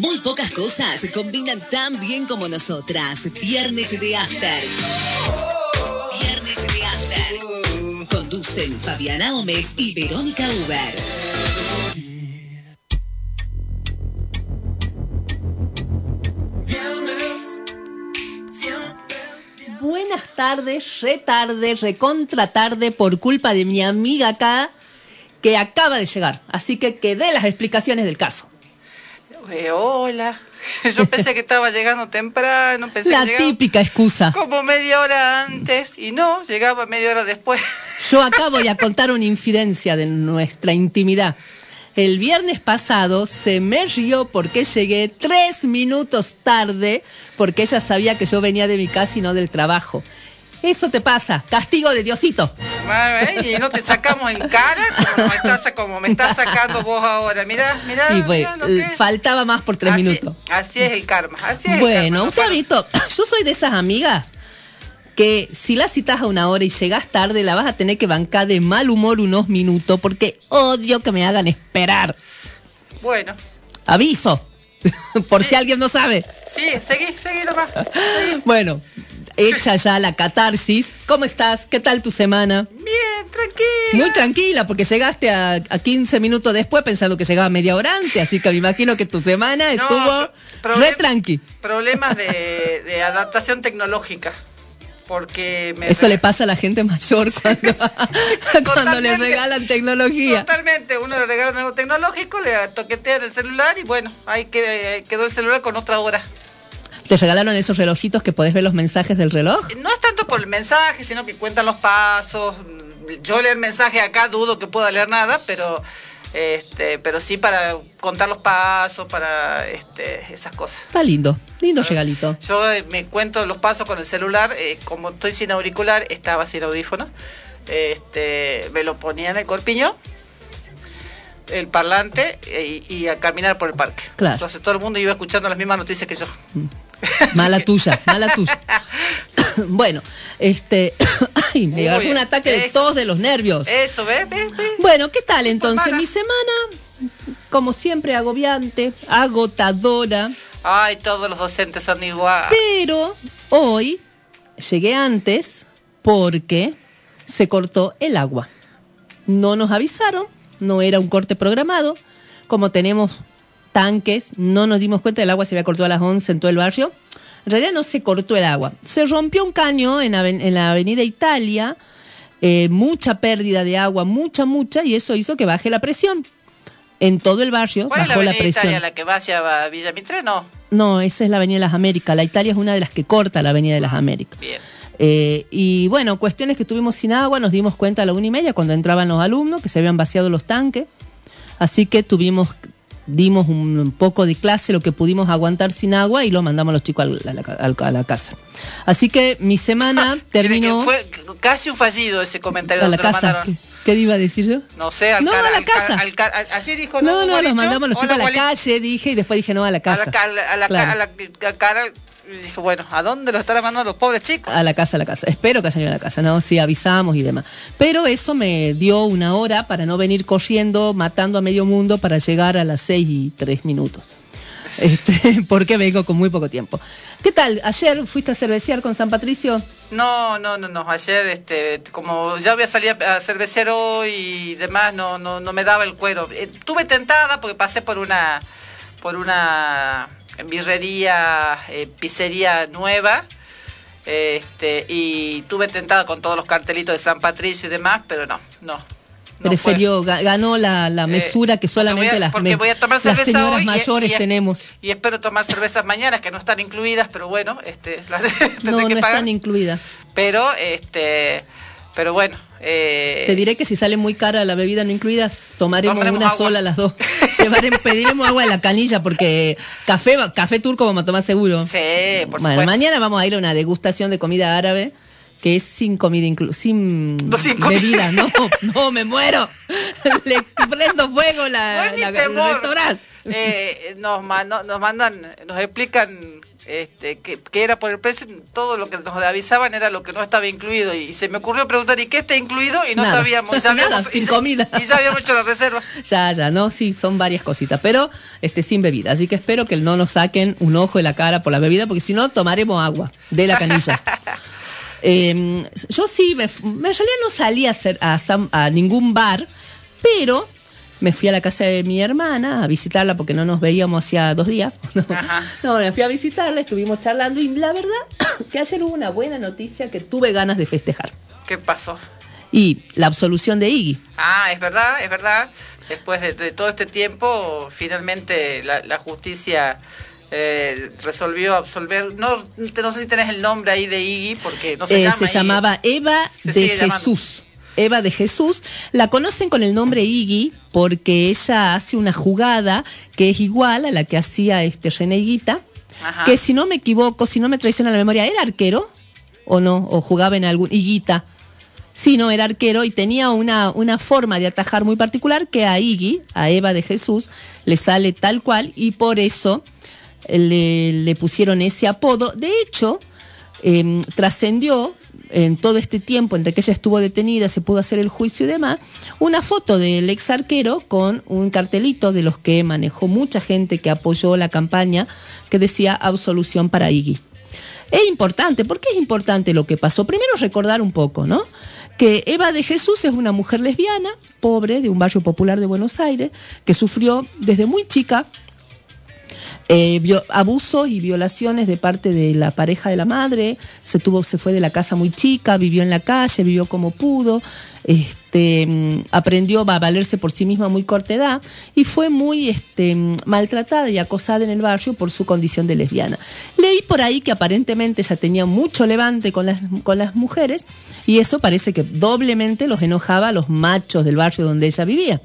Muy pocas cosas se combinan tan bien como nosotras. Viernes de After. Viernes de After. Conducen Fabiana Gómez y Verónica Uber. Buenas tardes, retarde, recontra tarde por culpa de mi amiga acá que acaba de llegar. Así que que dé las explicaciones del caso. Hola. Yo pensé que estaba llegando temprano, pensé La que típica excusa. como media hora antes y no, llegaba media hora después. Yo acá voy a contar una infidencia de nuestra intimidad. El viernes pasado se me rió porque llegué tres minutos tarde porque ella sabía que yo venía de mi casa y no del trabajo. Eso te pasa, castigo de Diosito. Y no te sacamos en cara como me estás, como me estás sacando vos ahora. Mirá, mirá, Y pues, mirá lo que es. faltaba más por tres así, minutos. Así es el karma. Así es el Bueno, karma. usted ha visto, yo soy de esas amigas que si la citas a una hora y llegas tarde, la vas a tener que bancar de mal humor unos minutos porque odio que me hagan esperar. Bueno, Aviso, por Sí. si alguien no sabe. sí, seguí, seguí nomás. Bueno, hecha ya la catarsis. ¿Cómo estás? ¿Qué tal tu semana? Bien, tranquila. Muy tranquila, porque llegaste a, a 15 minutos después pensando que llegaba media hora antes, así que me imagino que tu semana No, estuvo re tranqui. Problemas de, de adaptación tecnológica. Porque me Eso le pasa a la gente mayor cuando, cuando le regalan tecnología. Totalmente, uno le regala algo tecnológico, le toquetea el celular y bueno, ahí eh, quedó el celular con otra hora. ¿Te regalaron esos relojitos que podés ver los mensajes del reloj? No es tanto por el mensaje, sino que cuentan los pasos. Yo leer mensaje acá dudo que pueda leer nada, pero este, pero sí para contar los pasos, para este, esas cosas. Está lindo, lindo regalito. Yo eh, me cuento los pasos con el celular, eh, como estoy sin auricular, estaba sin audífono, este, me lo ponía en el corpiño, el parlante eh, y, y a caminar por el parque. Claro. Entonces todo el mundo iba escuchando las mismas noticias que yo. Mala tuya, mala tuya. bueno, este. Ay, me agarró un ataque de eso. tos de los nervios. Eso, ¿ves? ¿Ves? ¿Ves? Bueno, ¿qué tal entonces? mala. Mi semana, como siempre, agobiante, agotadora, Ay, todos los docentes son igual. pero hoy llegué antes porque se cortó el agua. No nos avisaron, no era un corte programado. Como tenemos tanques, no nos dimos cuenta, el agua se había cortado a las 11 en todo el barrio. En realidad no se cortó el agua. Se rompió un caño en, aven- en la avenida Italia, eh, mucha pérdida de agua, mucha, mucha, y eso hizo que baje la presión. En todo el barrio ¿Cuál es la la, avenida presión. Italia, la que va hacia Villa Mitre? No. No, esa es la Avenida de las Américas. La Italia es una de las que corta la Avenida de las Américas. Bien. Eh, y bueno, cuestiones que estuvimos sin agua, nos dimos cuenta a la una y media cuando entraban los alumnos que se habían vaciado los tanques. Así que tuvimos, dimos un poco de clase, lo que pudimos aguantar sin agua y lo mandamos a los chicos al- a la, al- a la casa. Así que mi semana terminó Fue casi un fallido ese comentario a la casa. ¿Qué, qué iba a decir yo? No sé, al No, a la casa. así dijo, No, no, Gualicho? los mandamos a los chicos a la calle, dije, y después dije no, a la casa. a la, a la, Claro. ca- a la- cara, dije, bueno, ¿a dónde lo estarán mandando los pobres chicos? A la casa, a la casa. Espero que hayan ido a la casa, ¿no? Sí, avisamos y demás. Pero eso me dio una hora para no venir corriendo, matando a medio mundo para llegar a las seis y tres minutos. Este, porque vengo con muy poco tiempo. ¿Qué tal? ¿Ayer fuiste a cervecear con San Patricio? No, no, no, no. Ayer, este, como ya voy a salir a cervecer hoy y demás, no, no, no me daba el cuero. Eh, Estuve tentada porque pasé por una, por una birrería, eh, pizzería nueva. Este, y tuve tentada con todos los cartelitos de San Patricio y demás, pero no, no. no fue. Ga- ganó la, la Eh, mesura que solamente voy a- las, porque me- voy a tomar las cerveza señoras hoy y- mayores y- tenemos. Y espero tomar cervezas mañana que no están incluidas, pero bueno, este, las No, que no pagar. están incluidas. Pero, este, pero bueno. Eh, Te diré que si sale muy cara la bebida no incluidas, tomaremos Tomaremos una agua. sola las dos. Llevaremos, pediremos agua de la canilla porque café, café turco vamos a tomar seguro. Sí, por bueno, supuesto. mañana vamos a ir a una degustación de comida árabe que es sin comida inclu sin, No, sin comida. bebida. No, no, me muero. Le prendo fuego la, mi la- el restaurante. Eh, nos, no- nos mandan, nos explican este, que, que, era por el precio, todo lo que nos avisaban era lo que no estaba incluido. Y se me ocurrió preguntar, ¿y qué está incluido? Y no sabíamos, ya habíamos, sin comida. Y ya habíamos hecho la reserva. ya, ya, no, sí, son varias cositas, pero este sin bebida. Así que espero que no nos saquen un ojo de la cara por la bebida, porque si no, tomaremos agua de la canilla. eh, yo sí, me, en realidad no salí a, hacer, a, a ningún bar, pero me fui a la casa de mi hermana a visitarla porque no nos veíamos hacía dos días. No, me fui a visitarla, estuvimos charlando y la verdad que ayer hubo una buena noticia que tuve ganas de festejar. ¿Qué pasó? Y la absolución de Iggy. Ah, es verdad, es verdad. Después de, de todo este tiempo, finalmente la, la justicia eh, resolvió absolver. No, no sé si tenés el nombre ahí de Iggy, porque no se eh, llama. Se Iggy. llamaba Eva Se de llamando. Eva de Jesús. La conocen con el nombre Iggy porque ella hace una jugada que es igual a la que hacía este Ajá. que si no me equivoco, si no me traiciona la memoria, era arquero o no, o jugaba en algún Higuita. Sí, no, era arquero y tenía una, una forma de atajar muy particular que a Iggy, a Eva de Jesús, le sale tal cual y por eso le, le pusieron ese apodo. De hecho, eh, trascendió en todo este tiempo entre que ella estuvo detenida, se pudo hacer el juicio y demás, una foto del ex arquero con un cartelito de los que manejó mucha gente que apoyó la campaña que decía absolución para Iggy. Es importante, ¿por qué es importante lo que pasó? Primero recordar un poco, ¿no? Que Eva de Jesús es una mujer lesbiana, pobre, de un barrio popular de Buenos Aires, que sufrió desde muy chica eh, abusos y violaciones de parte de la pareja de la madre, se tuvo, se fue de la casa muy chica, vivió en la calle, vivió como pudo, este, mm, aprendió a valerse por sí misma a muy corta edad y fue muy este, mm, maltratada y acosada en el barrio por su condición de lesbiana. Leí por ahí que aparentemente ella tenía mucho levante con las, con las mujeres y eso parece que doblemente los enojaba a los machos del barrio donde ella vivía.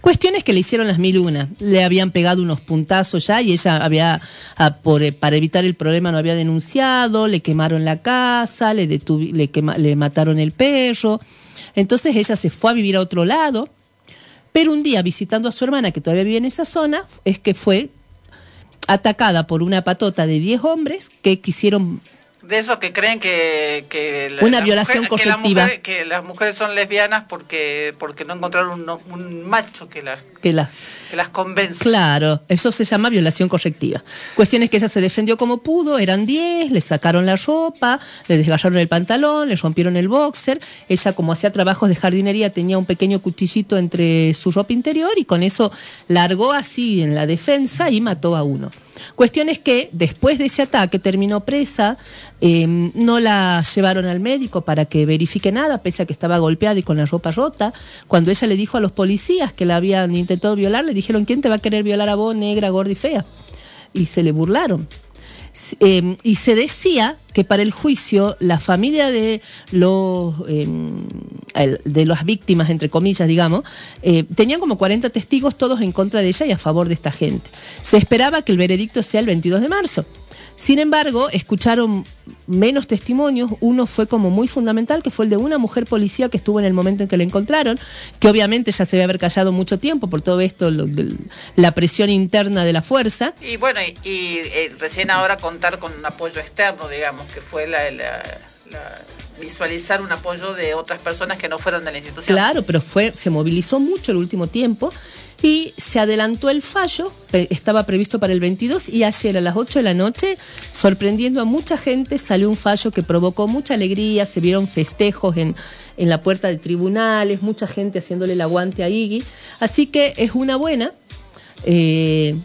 Cuestiones que le hicieron las mil una. Le habían pegado unos puntazos ya y ella había, ah, por, eh, para evitar el problema, no había denunciado, le quemaron la casa, le, le, quema- le mataron el perro. Entonces ella se fue a vivir a otro lado. Pero un día, visitando a su hermana, que todavía vivía en esa zona, es que fue atacada por una patota de 10 hombres que quisieron De esos que creen que... que la- Una las violación que las colectiva. Que las mujeres son lesbianas porque porque no encontraron un, un macho que, la, que la que las convence. Claro, eso se llama violación correctiva. Cuestión es que ella se defendió como pudo, eran 10, le sacaron la ropa, le desgarraron el pantalón, le rompieron el boxer. Ella, como hacía trabajos de jardinería, tenía un pequeño cuchillito entre su ropa interior y con eso largó así en la defensa y mató a uno. Cuestión es que después de ese ataque terminó presa, eh, no la llevaron al médico para que verifique nada, pese a que estaba golpeada y con la ropa rota. Cuando ella le dijo a los policías que la habían intentado violar, le dijeron, ¿quién te va a querer violar a vos, negra, gorda y fea? Y se le burlaron. Eh, y se decía que para el juicio la familia de los eh, de las víctimas entre comillas digamos eh, tenían como 40 testigos todos en contra de ella y a favor de esta gente. Se esperaba que el veredicto sea el 22 de marzo sin embargo, escucharon menos testimonios. Uno fue como muy fundamental, que fue el de una mujer policía que estuvo en el momento en que la encontraron, que obviamente ya se debe haber callado mucho tiempo por todo esto, lo- la presión interna de la fuerza. Y bueno, y, y, eh, recién ahora contar con un apoyo externo, digamos, que fue la, la- la- visualizar un apoyo de otras personas que no fueran de la institución. Claro, pero fue, se movilizó mucho el último tiempo y se adelantó el fallo, estaba previsto para el 22 y ayer a las 8 de la noche, sorprendiendo a mucha gente, salió un fallo que provocó mucha alegría, se vieron festejos en, en la puerta de tribunales, mucha gente haciéndole el aguante a Iggy, así que es una buena. eh,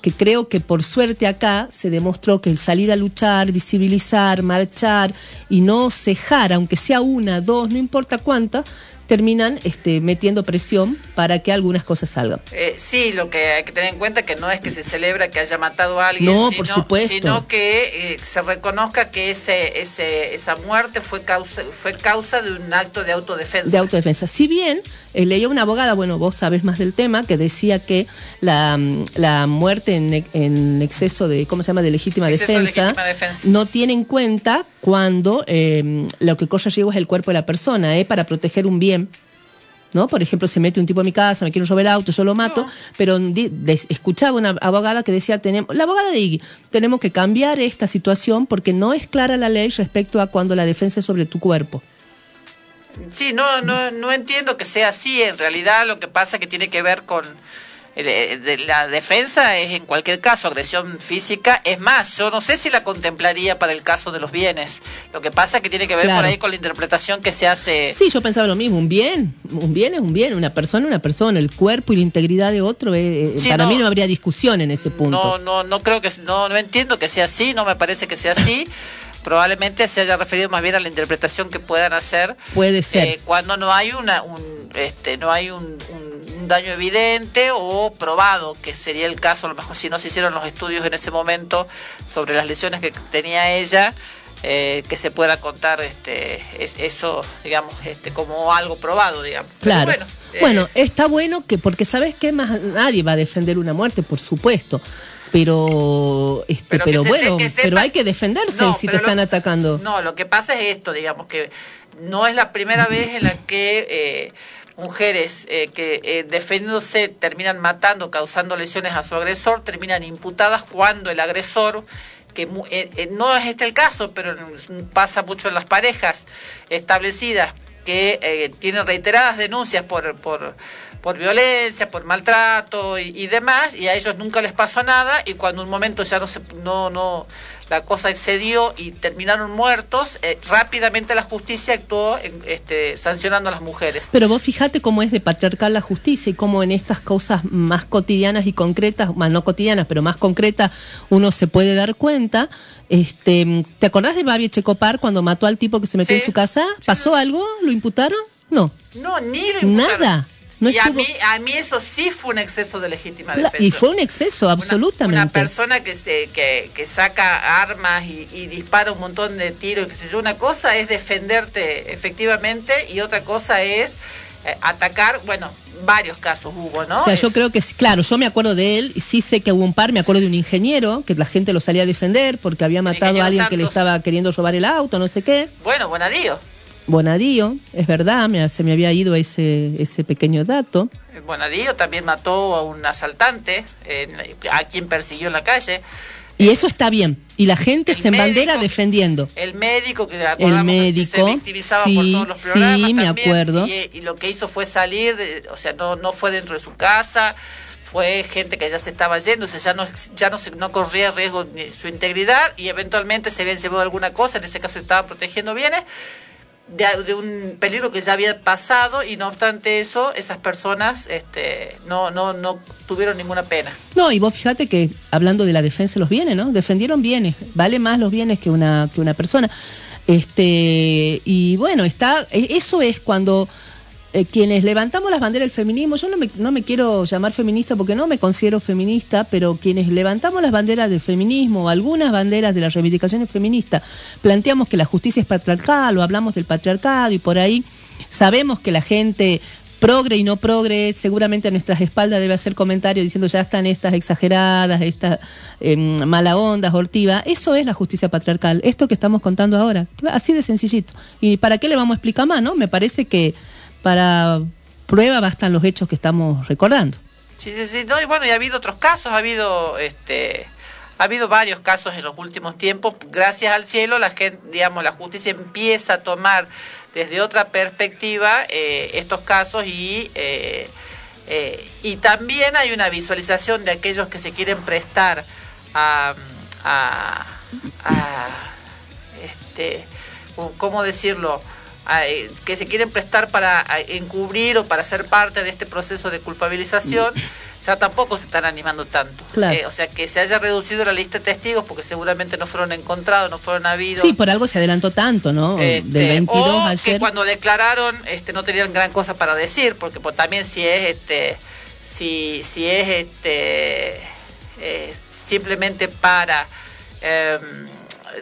que creo que por suerte acá se demostró que el salir a luchar, visibilizar, marchar y no cejar, aunque sea una, dos, no importa cuánta, terminan este, metiendo presión para que algunas cosas salgan. Eh, sí, lo que hay que tener en cuenta que no es que se celebra que haya matado a alguien, No, sino, por supuesto. sino que eh, se reconozca que ese, ese, esa muerte fue causa, fue causa de un acto de autodefensa. De autodefensa. Si bien eh, leía una abogada, bueno, vos sabés más del tema, que decía que la, la muerte en, en exceso de, ¿cómo se llama?, de legítima, Exceso de defensa, legítima defensa. no tiene en cuenta cuando eh, lo que corre riesgo es el cuerpo de la persona, ¿eh? para proteger un bien. ¿no? Por ejemplo, se mete un tipo a mi casa, me quiere robar el auto, yo lo mato, pero escuchaba una abogada que decía, tenemos, la abogada de Iggy, tenemos que cambiar esta situación porque no es clara la ley respecto a cuando la defensa es sobre tu cuerpo. Sí, no, no, no entiendo que sea así. En realidad lo que pasa que tiene que ver con la defensa es en cualquier caso agresión física. Es más, yo no sé si la contemplaría para el caso de los bienes. Lo que pasa que tiene que ver Claro. por ahí con la interpretación que se hace. Sí, yo pensaba lo mismo, un bien, un bien es un bien, una persona es una persona, el cuerpo y la integridad de otro, eh, eh, Sí, para no. mí no habría discusión en ese punto. No, no, no creo que no, no entiendo que sea así. No me parece que sea así. Probablemente se haya referido más bien a la interpretación que puedan hacer Puede ser. eh, cuando no hay una un este no hay un, un- un daño evidente o probado que sería el caso a lo mejor si no se hicieron los estudios en ese momento sobre las lesiones que tenía ella eh, que se pueda contar este es- eso digamos este como algo probado digamos Claro. bueno, Bueno, eh, está bueno que, porque sabes que más nadie va a defender una muerte, por supuesto. Pero, este, Pero pero, que se- bueno, sepa- pero hay que defenderse No, si te lo- están atacando. No, lo que pasa es esto, digamos que no es la primera vez en la que eh, mujeres eh, que eh, defendiéndose terminan matando, causando lesiones a su agresor, terminan imputadas cuando el agresor que eh, no es este el caso, pero pasa mucho en las parejas establecidas que eh, tienen reiteradas denuncias por, por, por violencia, por maltrato y, y demás, y a ellos nunca les pasó nada, y cuando un momento ya no se, no, no, la cosa excedió y terminaron muertos, eh, rápidamente la justicia actuó en- este, sancionando a las mujeres. Pero vos fijate cómo es de patriarcal la justicia y cómo en estas cosas más cotidianas y concretas, más no cotidianas, pero más concretas, uno se puede dar cuenta. Este, ¿Te acordás de Babi Checopar cuando mató al tipo que se metió Sí. en su casa? Sí, ¿Pasó algo? ¿Lo imputaron? No. No, ni lo imputaron. Nada. No y a mí, a mí eso sí fue un exceso de legítima defensa. y fue un exceso, absolutamente. Una, persona que, se, que, que saca armas y, y dispara un montón de tiros, y qué sé yo, una cosa es defenderte efectivamente y otra cosa es eh, atacar, bueno, varios casos hubo, ¿no? O sea, yo creo que, sí, claro, yo me acuerdo de él, sí sé que hubo un par, me acuerdo de un ingeniero, que la gente lo salía a defender porque había matado a alguien que le estaba queriendo robar el auto, no sé qué. Bueno, Bonadío. Bonadío, es verdad, me, se me había ido ese, ese pequeño dato. Eh, Bonadío también mató a un asaltante, eh, a quien persiguió en la calle. Y eso está bien. Y la gente El se embandera médico- defendiendo. El médico que que médico, se victimizaba por sí, todos los sí, programas me también, acuerdo. Y, y lo que hizo fue salir, de- o sea, no, no fue dentro de su casa, fue gente que ya se estaba yendo, o sea, ya no, ya no, se, no corría riesgo ni su integridad y eventualmente se habían llevado alguna cosa, en ese caso estaba protegiendo bienes, de, un peligro que ya había pasado y no obstante eso, esas personas este, no, no, no tuvieron ninguna pena. No, y vos fíjate que hablando de la defensa de los bienes, ¿no? Defendieron bienes, vale más los bienes que una que una persona. Este, y bueno, está e- eso es cuando eh, quienes levantamos las banderas del feminismo, yo no me, no me quiero llamar feminista porque no me considero feminista, pero quienes levantamos las banderas del feminismo algunas banderas de las reivindicaciones feministas, planteamos que la justicia es patriarcal o hablamos del patriarcado y por ahí sabemos que la gente progre y no progre, seguramente a nuestras espaldas debe hacer comentarios diciendo ya están estas exageradas, estas em, mala ondas, hortiva. Eso es la justicia patriarcal, esto que estamos contando ahora, así de sencillito. ¿Y para qué le vamos a explicar más, no? Me parece que para prueba bastan los hechos que estamos recordando. Sí, sí, sí. No, y bueno, y ha habido otros casos, ha habido este ha habido varios casos en los últimos tiempos. Gracias al cielo, la gente, digamos, la justicia empieza a tomar desde otra perspectiva eh, estos casos y eh, eh, y también hay una visualización de aquellos que se quieren prestar a, a, a este cómo decirlo que se quieren prestar para encubrir o para ser parte de este proceso de culpabilización ya tampoco se están animando tanto Claro. Eh, o sea que se haya reducido la lista de testigos porque seguramente no fueron encontrados no fueron habidos Sí, por algo se adelantó tanto, ¿no? este, Del 22 o ayer. que cuando declararon este no tenían gran cosa para decir porque pues, también si es este si si es este eh, simplemente para em,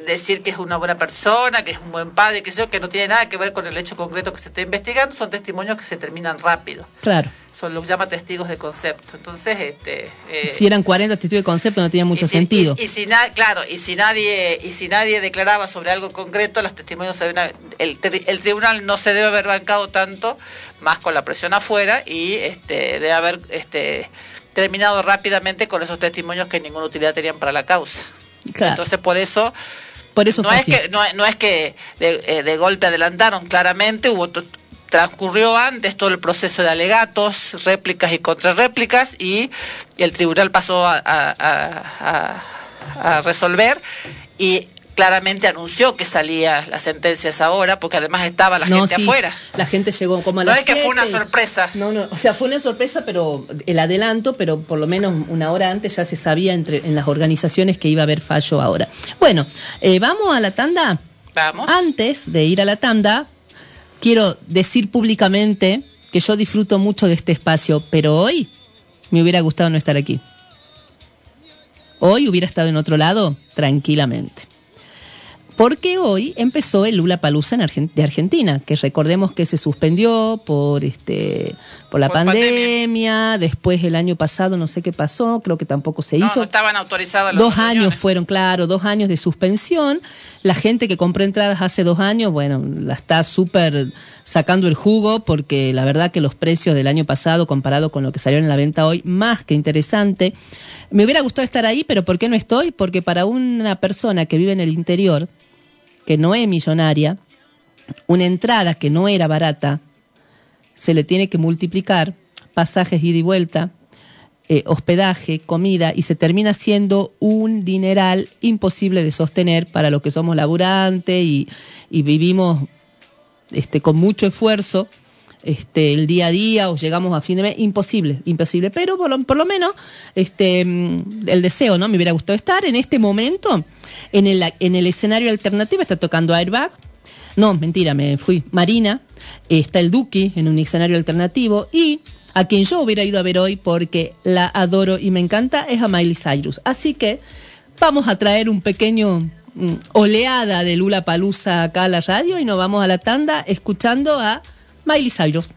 decir que es una buena persona, que es un buen padre, que sé que no tiene nada que ver con el hecho concreto que se está investigando, son testimonios que se terminan rápido. Claro. Son los llama testigos de concepto. Entonces, este eh, si eran 40 testigos de concepto no tenía mucho y si- sentido. Y, y si na- claro, y si nadie y si nadie declaraba sobre algo concreto, los testimonios se deben- el, el tribunal no se debe haber bancado tanto más con la presión afuera y este debe haber este terminado rápidamente con esos testimonios que ninguna utilidad tenían para la causa. Claro. Entonces, por eso Por eso no es que no, no es que de, eh, de golpe adelantaron claramente hubo transcurrió antes todo el proceso de alegatos réplicas y contrarréplicas y el tribunal pasó a, a- a- a- a resolver y claramente anunció que salía las sentencias ahora porque además estaba la No, gente sí, afuera La gente llegó como a No las es que fue una sorpresa. No, no, o sea, fue una sorpresa, pero el adelanto, pero por lo menos una hora antes ya se sabía entre en las organizaciones que iba a haber fallo ahora. Bueno, eh, vamos a la tanda. vamos Antes de ir a la tanda, quiero decir públicamente que yo disfruto mucho de este espacio, pero hoy me hubiera gustado no estar aquí. Hoy hubiera estado en otro lado tranquilamente. Porque hoy empezó el Lula Palusa de Argentina, que recordemos que se suspendió por este por la Por pandemia, después el año pasado no sé qué pasó, creo que tampoco se no, hizo. no estaban autorizadas las Dos reuniones. años fueron, claro, dos años de suspensión. La gente que compró entradas hace dos años, bueno, la está súper sacando el jugo porque la verdad que los precios del año pasado comparado con lo que salieron en la venta hoy, más que interesante. Me hubiera gustado estar ahí, pero ¿por qué no estoy? Porque para una persona que vive en el interior, que no es millonaria, una entrada que no era barata, se le tiene que multiplicar pasajes ida y vuelta, eh, hospedaje, comida, y se termina siendo un dineral imposible de sostener para los que somos laburantes y, y vivimos este, con mucho esfuerzo este, el día a día o llegamos a fin de mes, imposible, imposible. Pero por lo, por lo menos este, mm, el deseo, ¿no? Me hubiera gustado estar en este momento en el, en el escenario alternativo, está tocando Airbag. No, mentira, me fui. Marina, está el Duki en un escenario alternativo y a quien yo hubiera ido a ver hoy porque la adoro y me encanta es a Miley Cyrus. Así que vamos a traer un pequeño mm, oleada de Lula Palusa acá a la radio y nos vamos a la tanda escuchando a Miley Cyrus.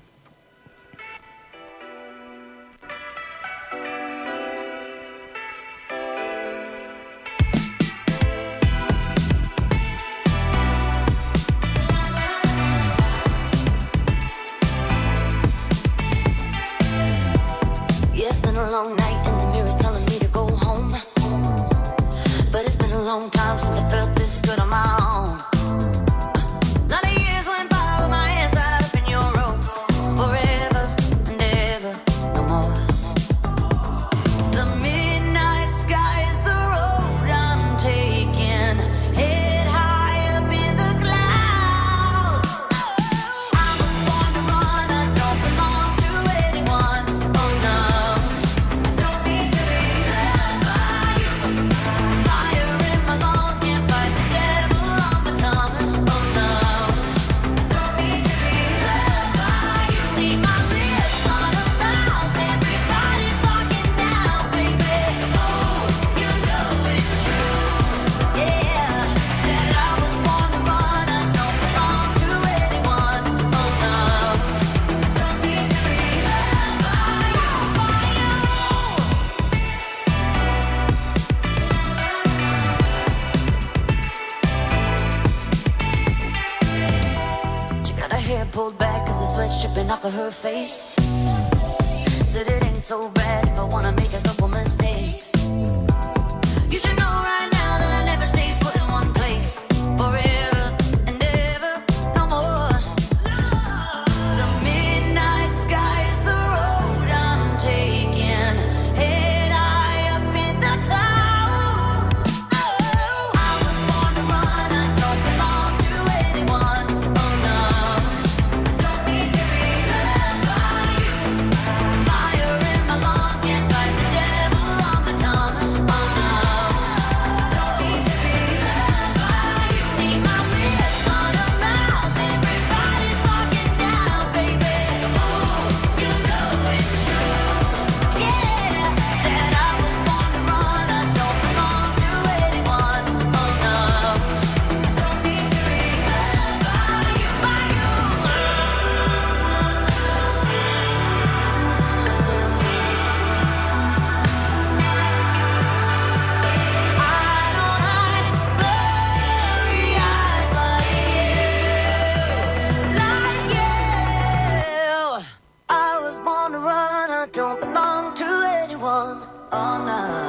Don't belong to anyone. Oh no.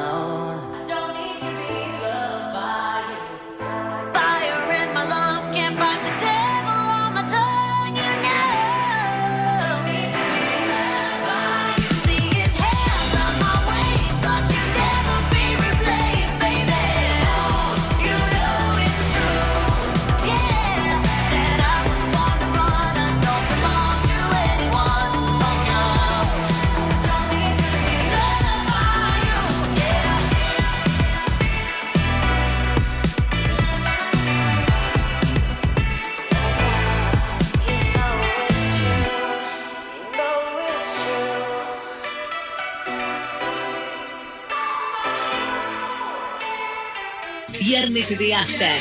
Viernes de After.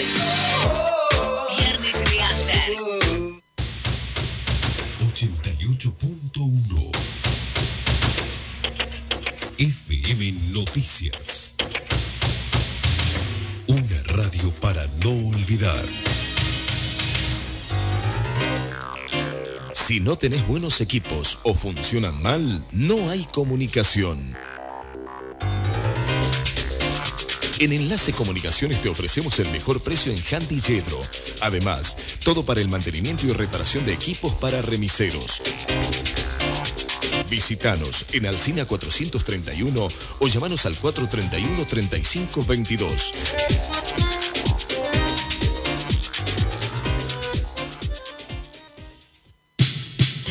Viernes de After. 88.1 FM Noticias. Una radio para no olvidar. Si no tenés buenos equipos o funcionan mal, no hay comunicación. En Enlace Comunicaciones te ofrecemos el mejor precio en Handy Yedro. Además, todo para el mantenimiento y reparación de equipos para remiseros. Visítanos en Alcina 431 o llamanos al 431-3522.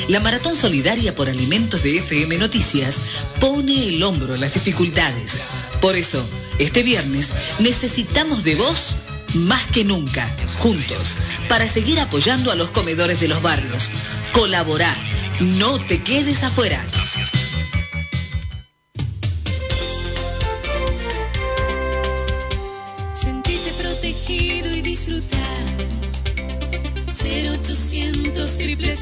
La Maratón Solidaria por Alimentos de FM Noticias pone el hombro a las dificultades. Por eso, este viernes necesitamos de vos más que nunca, juntos, para seguir apoyando a los comedores de los barrios. Colabora, no te quedes afuera. Sentirte protegido y disfrutar. 0800 triple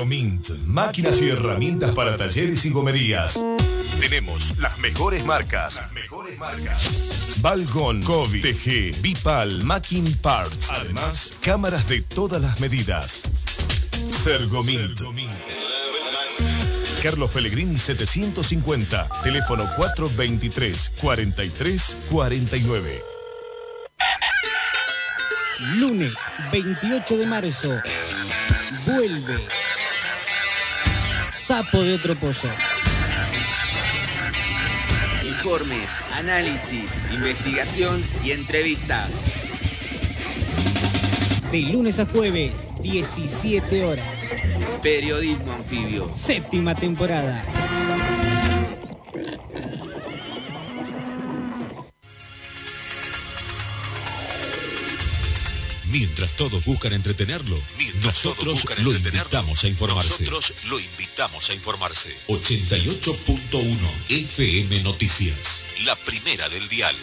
Sergomint, máquinas y herramientas para talleres y gomerías. Tenemos las mejores marcas. Las mejores marcas. Balgon, COVID, TG, Bipal, Macking Parts. Además, cámaras de todas las medidas. Sergomint. Carlos Pellegrini 750, teléfono 423 43 49. Lunes 28 de marzo. Vuelve. Sapo de otro pozo. Informes, análisis, investigación y entrevistas. De lunes a jueves, 17 horas. Periodismo anfibio. Séptima temporada. Mientras todos buscan entretenerlo, nosotros lo invitamos a informarse. Nosotros lo invitamos a informarse. 88.1 FM Noticias. La primera del dial.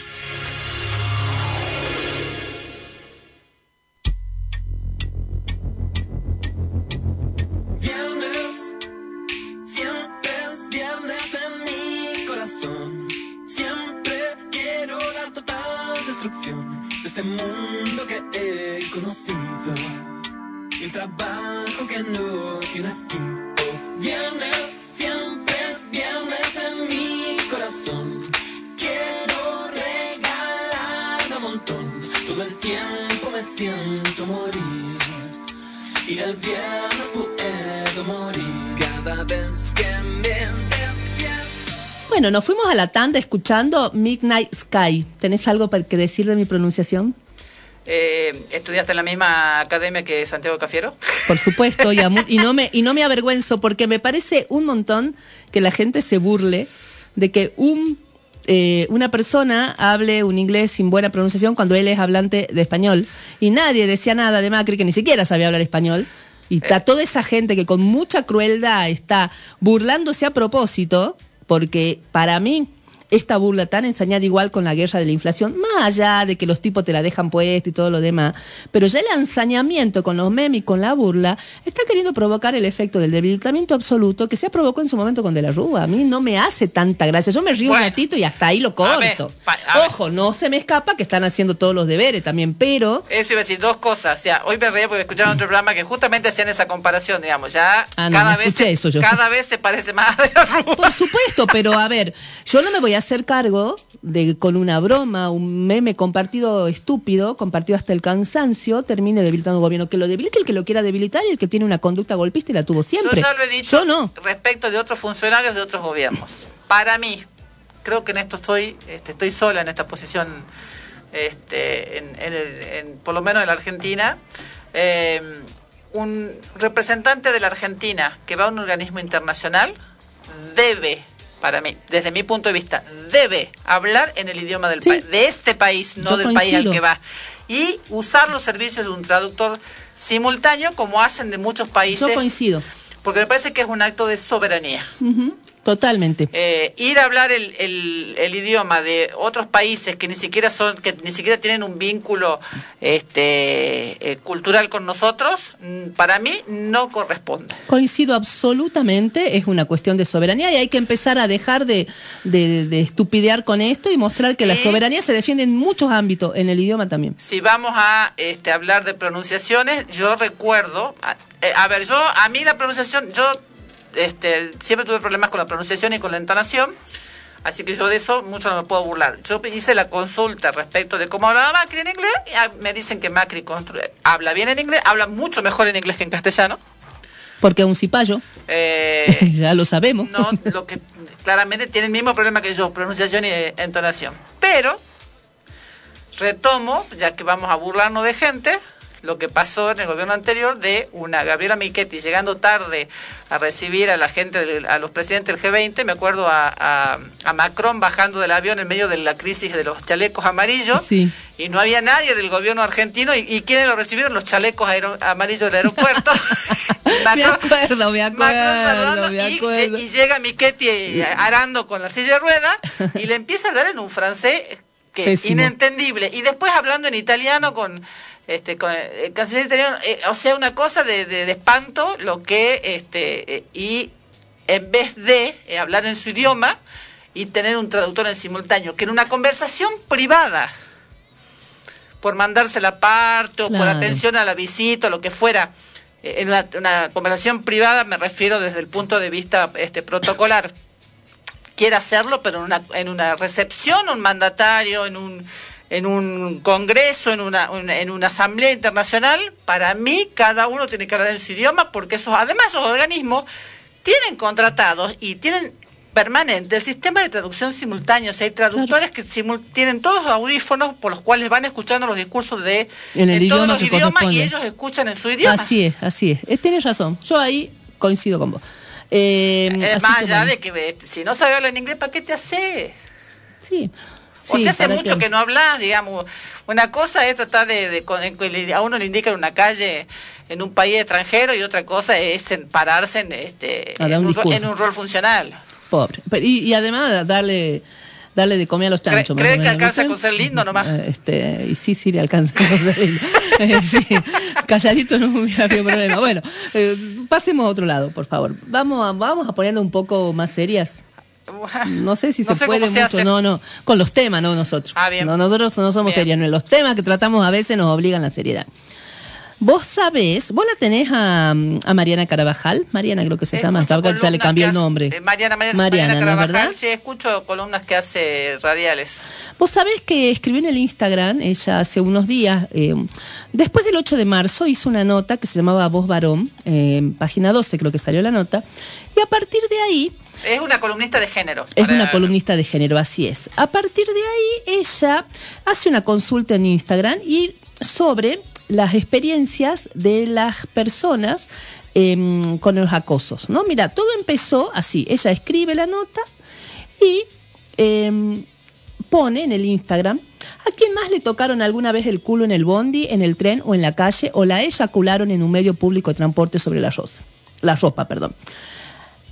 A la tanda escuchando Midnight Sky. ¿Tenés algo para que decir de mi pronunciación? Eh, ¿Estudiaste en la misma academia que Santiago Cafiero? Por supuesto, y, no me, y no me avergüenzo porque me parece un montón que la gente se burle de que un, eh, una persona hable un inglés sin buena pronunciación cuando él es hablante de español. Y nadie decía nada de Macri que ni siquiera sabía hablar español. Y está toda esa gente que con mucha crueldad está burlándose a propósito, porque para mí esta burla tan ensañada igual con la guerra de la inflación, más allá de que los tipos te la dejan puesta y todo lo demás, pero ya el ensañamiento con los memes y con la burla está queriendo provocar el efecto del debilitamiento absoluto que se provocó en su momento con De la Rúa. A mí no me hace tanta gracia. Yo me río un ratito y hasta ahí lo a ver, corto. pa- a ver. Ojo, no se me escapa que están haciendo todos los deberes también, pero Eso iba a decir dos cosas. O sea, hoy me reía porque escucharon otro programa que justamente hacían esa comparación, digamos. Ya Ah, no, cada, vez eso yo. cada vez se parece más a De la Rúa. Por supuesto, pero a ver, yo no me voy a hacer cargo de con una broma, un meme compartido estúpido, compartido hasta el cansancio, termine debilitando un gobierno. Que lo debilite el que lo quiera debilitar y el que tiene una conducta golpista y la tuvo siempre. Yo ya lo he dicho Yo no. respecto de otros funcionarios de otros gobiernos. Para mí, creo que en esto estoy, este, estoy sola en esta posición, este, en, en el- en- por lo menos en la Argentina. Eh, un representante de la Argentina que va a un organismo internacional debe, para mí, desde mi punto de vista, debe hablar en el idioma del Sí. país, de este país, no Yo del país al que va. Y usar los servicios de un traductor simultáneo como hacen de muchos países Yo coincido. porque me parece que es un acto de soberanía. Totalmente. Eh, ir a hablar el, el- el idioma de otros países que ni siquiera son, que ni siquiera tienen un vínculo este, eh, cultural con nosotros, mm, para mí no corresponde. Coincido absolutamente, es una cuestión de soberanía y hay que empezar a dejar de, de- de estupidear con esto y mostrar que la soberanía se defiende en muchos ámbitos, en el idioma también. Si vamos a este, hablar de pronunciaciones, yo recuerdo, a, eh, a ver, yo a mí la pronunciación, yo este, siempre tuve problemas con la pronunciación y con la entonación, así que yo de eso mucho no me puedo burlar. Yo hice la consulta respecto de cómo hablaba Macri en inglés, y ah, me dicen que Macri constru- habla bien en inglés, habla mucho mejor en inglés que en castellano. Porque un cipayo, Eh, ya lo sabemos. no, lo que claramente tiene el mismo problema que yo, pronunciación y eh, entonación. Pero retomo, ya que vamos a burlarnos de gente, lo que pasó en el gobierno anterior de una Gabriela Michetti llegando tarde a recibir a la gente, del- a los presidentes del G20, me acuerdo a, a- a Macron bajando del avión en medio de la crisis de los chalecos amarillos, Sí. y no había nadie del gobierno argentino, y, y ¿quiénes lo recibieron? Los chalecos amarillos del aeropuerto. me Macron- acuerdo, me Macron saludando acuerdo, me y, acuerdo. y llega Miquetti eh, arando con la silla de rueda y le empieza a hablar en un francés que Pésimo. inentendible y después hablando en italiano con este con el, el canciller italiano eh, o sea una cosa de, de- de espanto lo que este eh, y en vez de eh, hablar en su idioma y tener un traductor en simultáneo que en una conversación privada por mandarse la parte o por atención a la visita o lo que fuera. Eh, En una, una conversación privada me refiero desde el punto de vista este protocolar. Quiere hacerlo, pero en una, en una recepción, un mandatario, en un, en un congreso, en una, una- en una asamblea internacional, para mí cada uno tiene que hablar en su idioma, porque esos, además esos organismos tienen contratados y tienen permanente el sistema de traducción simultánea. O sea, hay traductores que simul- tienen todos audífonos por los cuales van escuchando los discursos de, En el de todos los idiomas y ellos escuchan en su idioma. Así es, así es. Eh, Tienes razón. Yo ahí coincido con vos. Eh, Eh, más allá de que eh, si no sabes hablar en inglés, ¿para qué te haces? Sí. O Sí, sea, hace mucho que... no hablas, digamos. Una cosa es tratar de, de que le- a uno le indican una calle en un país extranjero y otra cosa es en- pararse en, este, en, un en un rol funcional. Pobre. Pero- y, y además darle darle de comer a los ¿Cree, chanchos. cree que alcanza ¿viste? con ser lindo nomás? Eh, Este, y sí, sí le alcanza con ser lindo. Eh, sí, calladito no hubiera habido problema. Bueno, eh, pasemos a otro lado, por favor. Vamos a, vamos a ponernos un poco más serias. No sé si No se sé puede se mucho, no, no, con los temas, no nosotros. Ah, bien. No, nosotros no somos Bien. serios, no, los temas que tratamos a veces nos obligan a la seriedad. Vos sabés, vos la tenés a, a Mariana Carabajal, Mariana creo que se llama, Escucho ya le cambió que el hace- nombre. eh, Mariana, Mariana, Mariana, Mariana ¿no es Carabajal, verdad? sí, escucho columnas que hace radiales. Vos sabés que escribió en el Instagram, ella hace unos días, eh, después del 8 de marzo hizo una nota que se llamaba Voz Varón, eh, en página 12 creo que salió la nota, y a partir de ahí Es una columnista de género. es para- una columnista de género, así es. A partir de ahí, ella hace una consulta en Instagram y sobre las experiencias de las personas em, con los acosos, ¿no? Mira, todo empezó así. Ella escribe la nota y em, pone en el Instagram a quién más le tocaron alguna vez el culo en el bondi, en el tren o en la calle o la eyacularon en un medio público de transporte sobre la rosa, la ropa, perdón.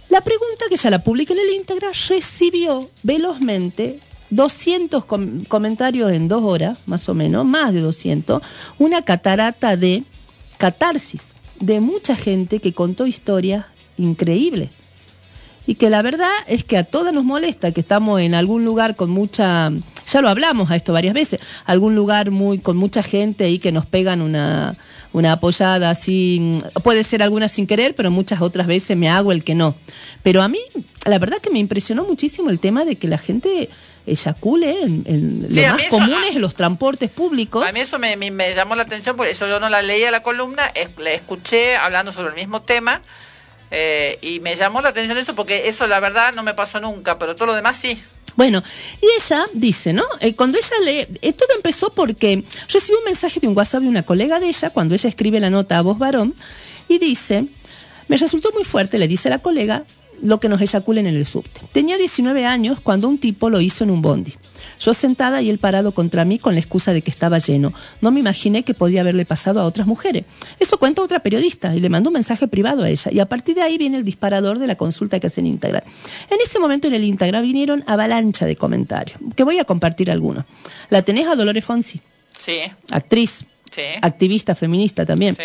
La pregunta que ya la publiqué en el Instagram recibió velozmente 200 com- comentarios en dos horas, más o menos, más de 200, una catarata de catarsis de mucha gente que contó historias increíbles. Y que la verdad es que a todas nos molesta que estamos en algún lugar con mucha, ya lo hablamos a esto varias veces, algún lugar muy con mucha gente y que nos pegan una, una apoyada así, puede ser alguna sin querer, pero muchas otras veces me hago el que no. Pero a mí, la verdad que me impresionó muchísimo el tema de que la gente eyacule en, en Sí, lo más eso- en los transportes públicos. A mí eso me, me- me llamó la atención, por eso yo no la leía la columna, es- la escuché hablando sobre el mismo tema eh, y me llamó la atención eso porque eso la verdad no me pasó nunca, pero todo lo demás sí. Bueno, y ella dice, ¿no? Eh, cuando ella lee, eh, todo empezó porque recibió un mensaje de un WhatsApp de una colega de ella, cuando ella escribe la nota a voz varón, y dice, me resultó muy fuerte, le dice la colega, lo que nos eyaculen en el subte. Tenía 19 años cuando un tipo lo hizo en un bondi. Yo sentada y él parado contra mí con la excusa de que estaba lleno. No me imaginé que podía haberle pasado a otras mujeres. Eso cuenta otra periodista y le mandó un mensaje privado a ella. Y a partir de ahí viene el disparador de la consulta que hace en Instagram. En ese momento en el Instagram vinieron avalancha de comentarios, que voy a compartir algunos. La tenés a Dolores Fonsi, Sí, actriz, sí. activista feminista también. Sí.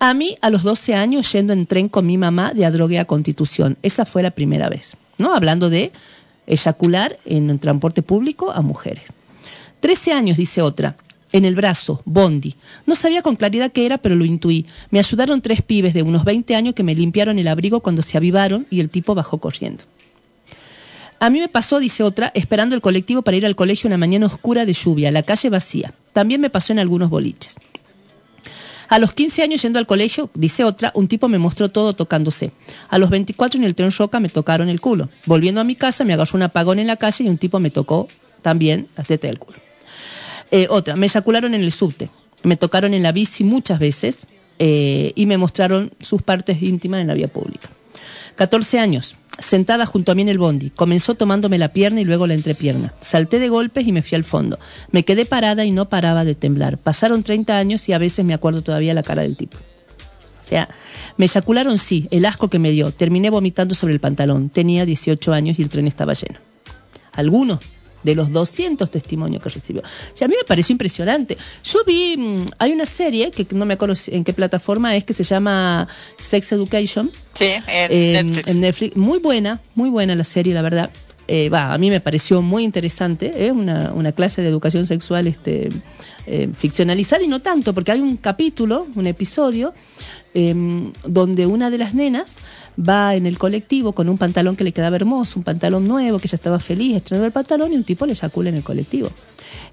A mí, a los 12 años, yendo en tren con mi mamá de Adrogué a Constitución. Esa fue la primera vez, ¿no? Hablando de eyacular en el transporte público a mujeres. 13 años, dice otra. En el brazo, Bondi. No sabía con claridad qué era, pero lo intuí. Me ayudaron tres pibes de unos 20 años que me limpiaron el abrigo cuando se avivaron y el tipo bajó corriendo. A mí me pasó, dice otra, esperando el colectivo para ir al colegio una mañana oscura de lluvia, la calle vacía. También me pasó en algunos boliches. A los 15 años yendo al colegio, dice otra, un tipo me mostró todo tocándose. A los 24 en el tren Roca me tocaron el culo. Volviendo a mi casa me agarró un apagón en la calle y un tipo me tocó también las tetas del culo. Eh, otra, me eyacularon en el subte. Me tocaron en la bici muchas veces eh, y me mostraron sus partes íntimas en la vía pública. 14 años, sentada junto a mí en el bondi. Comenzó tomándome la pierna y luego la entrepierna. Salté de golpes y me fui al fondo. Me quedé parada y no paraba de temblar. Pasaron 30 años y a veces me acuerdo todavía la cara del tipo. O sea, me eyacularon sí, el asco que me dio. Terminé vomitando sobre el pantalón. Tenía 18 años y el tren estaba lleno. Algunos de los 200 testimonios que recibió. O sea, a mí me pareció impresionante. Yo vi, mm, hay una serie que no me acuerdo en qué plataforma es, que se llama Sex Education. Sí, en Eh, Netflix. en Netflix. Muy buena, muy buena la serie, la verdad. Eh, Va, a mí me pareció muy interesante. Es una, una clase de educación sexual este, eh, ficcionalizada y no tanto, porque hay un capítulo, un episodio, em, donde una de las nenas va en el colectivo con un pantalón que le quedaba hermoso, un pantalón nuevo, que ella estaba feliz estrenando el pantalón y un tipo le eyacula en el colectivo.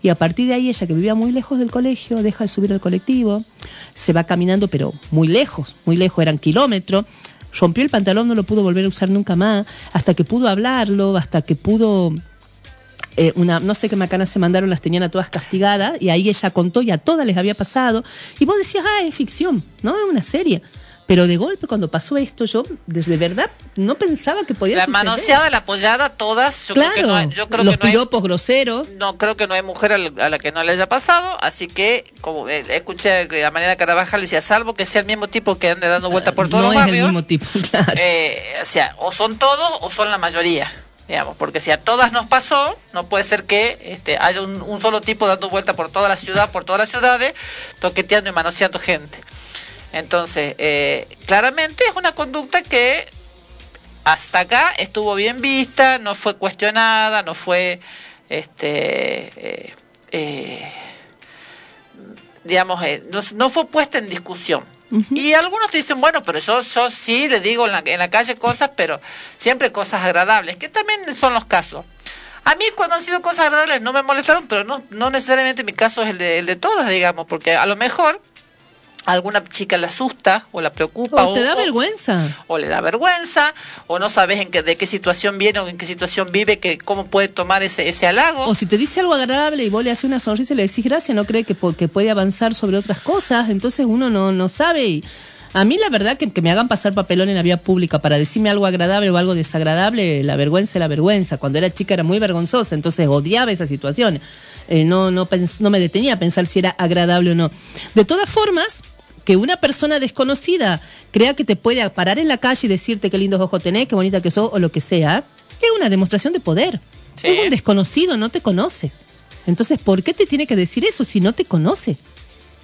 Y a partir de ahí ella, que vivía muy lejos del colegio, deja de subir al colectivo, se va caminando, pero muy lejos, muy lejos, eran kilómetros, rompió el pantalón, no lo pudo volver a usar nunca más, hasta que pudo hablarlo, hasta que pudo... eh, una, no sé qué macanas se mandaron, las tenían a todas castigadas, y ahí ella contó y a todas les había pasado. Y vos decías, ah, es ficción, ¿no? Es una serie. Pero de golpe, cuando pasó esto, yo desde verdad no pensaba que podía La suceder. manoseada, la apoyada, todas. Yo claro, creo que no hay, yo creo los que no hay- piropos groseros. no creo que no hay mujer a la, la que no le haya pasado, así que como eh, escuché que a manera Carabajal decía, salvo que sea el mismo tipo que ande dando vuelta por todos no los es el barrios, mismo tipo, claro. eh, o sea, o son todos o son la mayoría, digamos, porque si a todas nos pasó, no puede ser que este, haya un, un solo tipo dando vuelta por toda la ciudad, por todas las ciudades, toqueteando y manoseando gente. Entonces, eh, claramente es una conducta que hasta acá estuvo bien vista, no fue cuestionada, no fue, este, eh, eh, digamos, eh, no, no fue puesta en discusión. Y algunos te dicen, bueno, pero yo, yo sí le digo en la, en la calle cosas, pero siempre cosas agradables, que también son los casos. A mí cuando han sido cosas agradables no me molestaron, pero no, no necesariamente mi caso es el de, el de todas, digamos, porque a lo mejor a alguna chica le asusta o la preocupa O te da o- vergüenza. o le da vergüenza, o no sabes en qué, de qué situación viene o en qué situación vive, que cómo puede tomar ese, ese halago. O si te dice algo agradable y vos le haces una sonrisa y le decís gracias, no cree que, que puede avanzar sobre otras cosas, entonces uno no, no sabe. Y a mí la verdad que, que me hagan pasar papelón en la vía pública para decirme algo agradable o algo desagradable, la vergüenza es la vergüenza. Cuando era chica era muy vergonzosa, entonces odiaba esas situaciones. Eh, no, no, pens- no me detenía a pensar si era agradable o no. De todas formas, que una persona desconocida crea que te puede parar en la calle y decirte qué lindos ojos tenés, qué bonita que sos o lo que sea, es una demostración de poder. Sí. Es un desconocido, no te conoce. Entonces, ¿por qué te tiene que decir eso si no te conoce?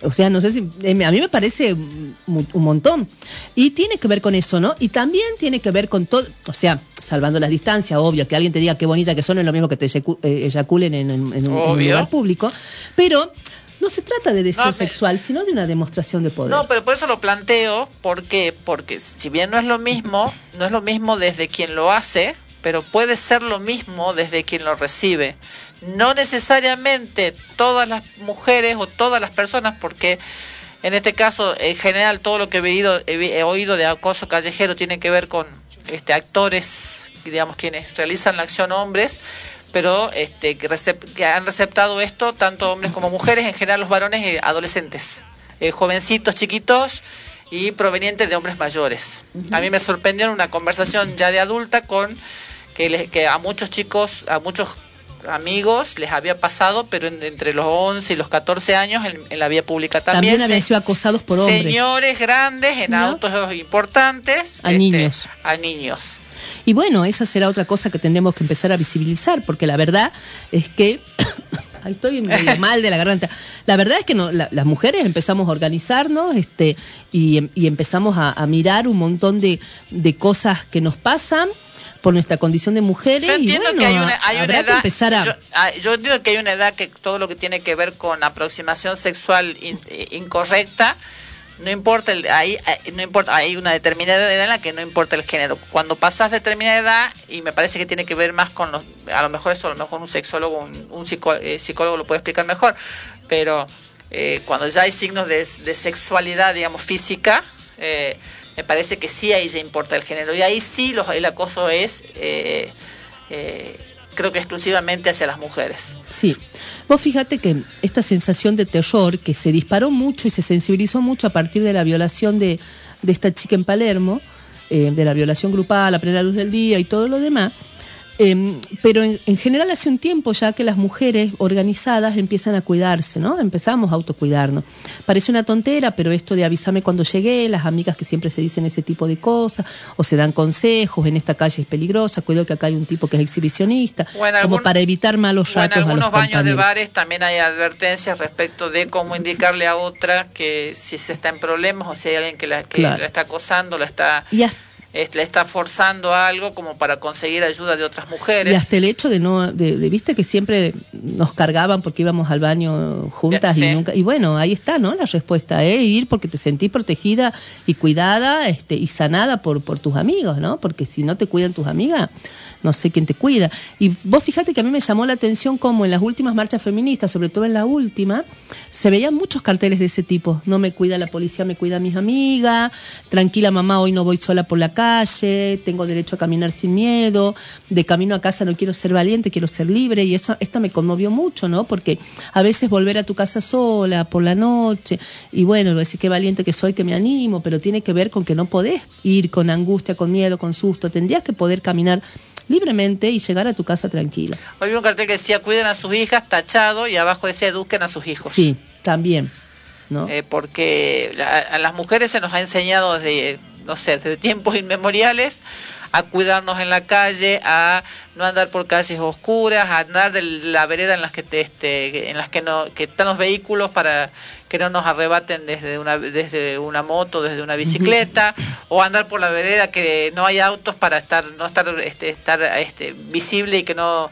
O sea, no sé si. eh, A mí me parece un, un montón. Y tiene que ver con eso, ¿no? Y también tiene que ver con todo. O sea, salvando las distancias, obvio, que alguien te diga qué bonita que son es lo mismo que te eh, eyaculen en, en- en un, en un Obvio. lugar público. Pero no se trata de deseo No, me- sexual, sino de una demostración de poder. No, pero por eso lo planteo, ¿por qué? Porque si bien no es lo mismo, no es lo mismo desde quien lo hace, pero puede ser lo mismo desde quien lo recibe. No necesariamente todas las mujeres o todas las personas, porque en este caso, en general, todo lo que he, oído, he oído de acoso callejero tiene que ver con este actores, digamos, quienes realizan la acción hombres, pero este, que, han receptado esto tanto hombres como mujeres, en general los varones eh, adolescentes, eh, jovencitos, chiquitos y provenientes de hombres mayores. A mí me sorprendió en una conversación ya de adulta con que, le- que a muchos chicos, a muchos amigos les había pasado, pero en- entre los 11 y los 14 años en, en la vía pública también. También habían sido acosados por hombres. Señores grandes en ¿No? autos importantes. A este, niños. A niños. Y bueno, esa será otra cosa que tendremos que empezar a visibilizar, porque la verdad es que. Ay, estoy medio mal de la garganta. La verdad es que no, la- las mujeres empezamos a organizarnos este, y, em- y empezamos a, a mirar un montón de, de cosas que nos pasan por nuestra condición de mujeres. Yo entiendo y bueno, que hay una, hay que edad. empezar a. Yo, ah, yo entiendo que hay una edad que todo lo que tiene que ver con aproximación sexual in- eh, incorrecta. No importa, el, ahí, eh, no importa, hay una determinada edad en la que no importa el género. Cuando pasas determinada edad, y me parece que tiene que ver más con los, a lo mejor eso, a lo mejor un sexólogo, un, un eh, psicólogo lo puede explicar mejor, pero eh, cuando ya hay signos de, sexualidad, digamos, física, eh, me parece que sí ahí ya importa el género. Y ahí sí los, el acoso es, eh, creo que exclusivamente hacia las mujeres. Sí. Vos fíjate que esta sensación de terror que se disparó mucho y se sensibilizó mucho a partir de la violación de, de esta chica en Palermo, eh, de la violación grupal a plena luz del día y todo lo demás, eh, pero en, en general hace un tiempo ya que las mujeres organizadas empiezan a cuidarse, ¿no? Empezamos a autocuidarnos. Parece una tontera, pero esto de avísame cuando llegué, las amigas que siempre se dicen ese tipo de cosas, o se dan consejos, en esta calle es peligrosa, cuidado que acá hay un tipo que es exhibicionista, O en como algún- para evitar malos en ratos a los algunos baños de bares también hay advertencias respecto de cómo indicarle a otra que si se está en problemas o si hay alguien que la, que Claro. la está acosando, la está, Y hasta, es- le está forzando a algo como para conseguir ayuda de otras mujeres. y hasta el hecho de no, de, de- viste que siempre nos cargaban porque íbamos al baño juntas y nunca, y bueno, ahí está, ¿no? La respuesta, ¿eh? Ir porque te sentís protegida y cuidada, este, y sanada por, por tus amigos, ¿no? Porque si no te cuidan tus amigas, no sé quién te cuida. Y vos fíjate que a mí me llamó la atención como en las últimas marchas feministas, sobre todo en la última, se veían muchos carteles de ese tipo. No me cuida la policía, me cuida mis amigas. Tranquila mamá, hoy no voy sola por la calle. Tengo derecho a caminar sin miedo. De camino a casa no quiero ser valiente, quiero ser libre. Y eso, esta me conmovió mucho, ¿no? Porque a veces volver a tu casa sola por la noche y bueno, decir qué valiente que soy, que me animo, pero tiene que ver con que no podés ir con angustia, con miedo, con susto. Tendrías que poder caminar libremente y llegar a tu casa tranquila. Hoy vi un cartel que decía cuiden a sus hijas, tachado, y abajo decía eduquen a sus hijos. Sí, también. ¿no? Eh, porque la- a las mujeres se nos ha enseñado desde, no sé, desde tiempos inmemoriales a cuidarnos en la calle, a no andar por calles oscuras, a andar de la vereda en las que te, este, en las que no que están los vehículos para que no nos arrebaten desde una desde una moto, desde una bicicleta, o andar por la vereda que no hay autos para estar no estar este, estar este, visible y que no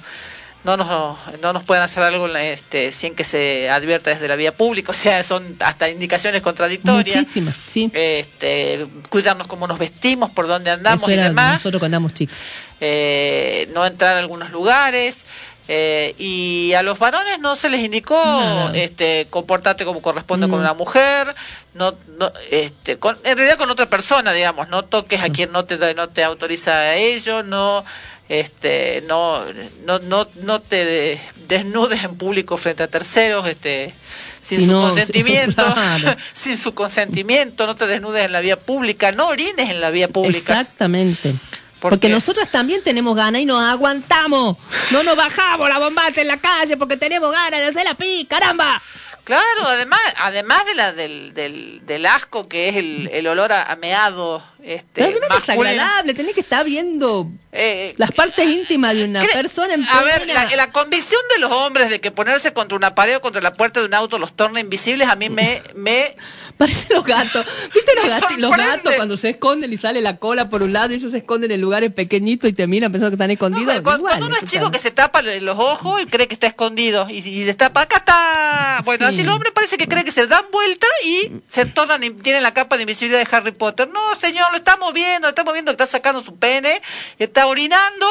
no nos, no nos pueden hacer algo este, sin que se advierta desde la vía pública, o sea, son hasta indicaciones contradictorias. Muchísimas, sí. Este, cuidarnos cómo nos vestimos, por dónde andamos Eso y demás, nosotros cuando andamos chicos. eh, no entrar a algunos lugares. Eh, y a los varones no se les indicó No. este comportarte como corresponde con una mujer no, no este con, en realidad con otra persona digamos no toques a quien no te no te autoriza a ello no este no no no no te de- desnudes en público frente a terceros este sin Si su no, consentimiento claro. sin su consentimiento no te desnudes en la vía pública no orines en la vía pública Exactamente. ¿Por Porque qué? nosotras también tenemos ganas y nos aguantamos. No nos bajamos la bombata en la calle porque tenemos ganas de hacer la pi, caramba. Claro, además, además de la del, del, del asco que es el, el olor a, a meado, este, Pero es masculino. desagradable, tenés que estar viendo Eh, las partes íntimas de una persona en A ver, la, la convicción de los hombres de que ponerse contra una pared o contra la puerta de un auto los torna invisibles, a mí me, me Parece los gatos. ¿Viste los, gati- los gatos cuando se esconden y sale la cola por un lado y ellos se esconden en lugares pequeñitos y te miran pensando que están escondidos? Cuando, Igual, cuando uno es chico que se tapa los ojos y cree que está escondido y, y destapa, acá está. Bueno, Sí. así el hombre parece que cree que se dan vuelta y se tornan y tienen la capa de invisibilidad de Harry Potter. No, señor, lo estamos viendo, lo estamos viendo que está sacando su pene y está orinando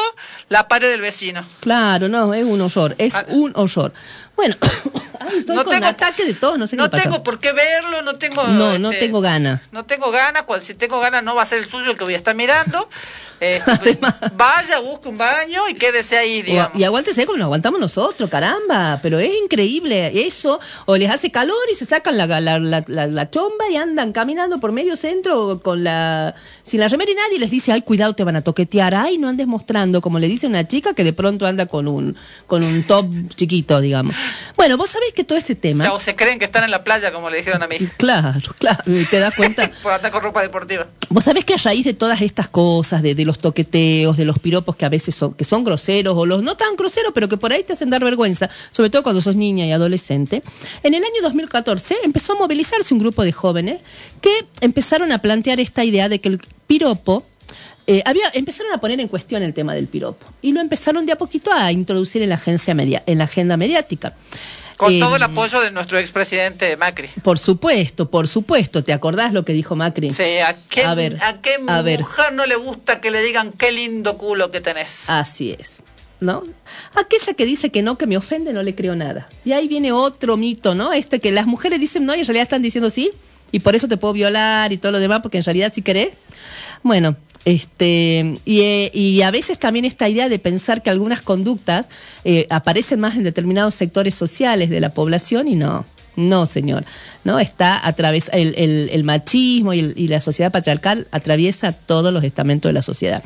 la pared del vecino. Claro, no, es un horror, es Ah. un horror. Bueno, ay, estoy No con tengo- ataque de todos, no sé qué No tengo por qué verlo, no tengo. No, no este, tengo ganas. No tengo ganas, si tengo ganas no va a ser el suyo el que voy a estar mirando. Este, vaya, busque un baño y quédese ahí, digamos. O- y aguántese como nos aguantamos nosotros, caramba. Pero es increíble eso. O les hace calor y se sacan la, la, la, la- la chomba y andan caminando por medio centro con la sin la remera y nadie les dice, ay, cuidado, te van a toquetear. Ay, no andes mostrando, como le dice una chica que de pronto anda con un, con un top chiquito, digamos. Bueno, vos sabés que todo este O tema... sea, o se creen que están en la playa, como le dijeron a mí, Claro, claro, y te das cuenta. por andar con ropa deportiva. Vos sabés que a raíz de todas estas cosas, de, de los toqueteos, de los piropos que a veces son, que son groseros, o los no tan groseros, pero que por ahí te hacen dar vergüenza, sobre todo cuando sos niña y adolescente, en el año 2014 empezó a movilizarse un grupo de jóvenes que empezaron a plantear esta idea de que el piropo eh, había, empezaron a poner en cuestión el tema del piropo y lo empezaron de a poquito a introducir en la, agencia media, en la agenda mediática. Con Eh, todo el apoyo de nuestro expresidente Macri. Por supuesto, por supuesto. ¿Te acordás lo que dijo Macri? Sí, ¿a qué, A ver, a qué a ver. mujer no le gusta que le digan qué lindo culo que tenés? Así es. ¿No? Aquella que dice que no, que me ofende, no le creo nada. Y ahí viene otro mito, ¿no? Este que las mujeres dicen no y en realidad están diciendo sí, y por eso te puedo violar y todo lo demás, porque en realidad sí querés. Bueno, este, y, eh, y a veces también esta idea de pensar que algunas conductas eh, aparecen más en determinados sectores sociales de la población y no. No, señor. No está a través el, el- machismo y, la sociedad patriarcal atraviesa todos los estamentos de la sociedad.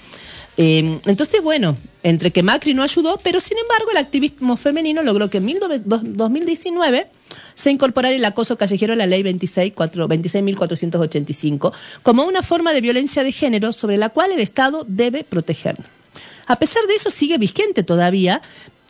Eh, entonces, bueno, entre que Macri no ayudó, pero sin embargo el activismo femenino logró que en 19- dos- 2019 se incorporara el acoso callejero a la ley 26 cuatro- 26.485 como una forma de violencia de género sobre la cual el Estado debe protegernos. A pesar de eso, sigue vigente todavía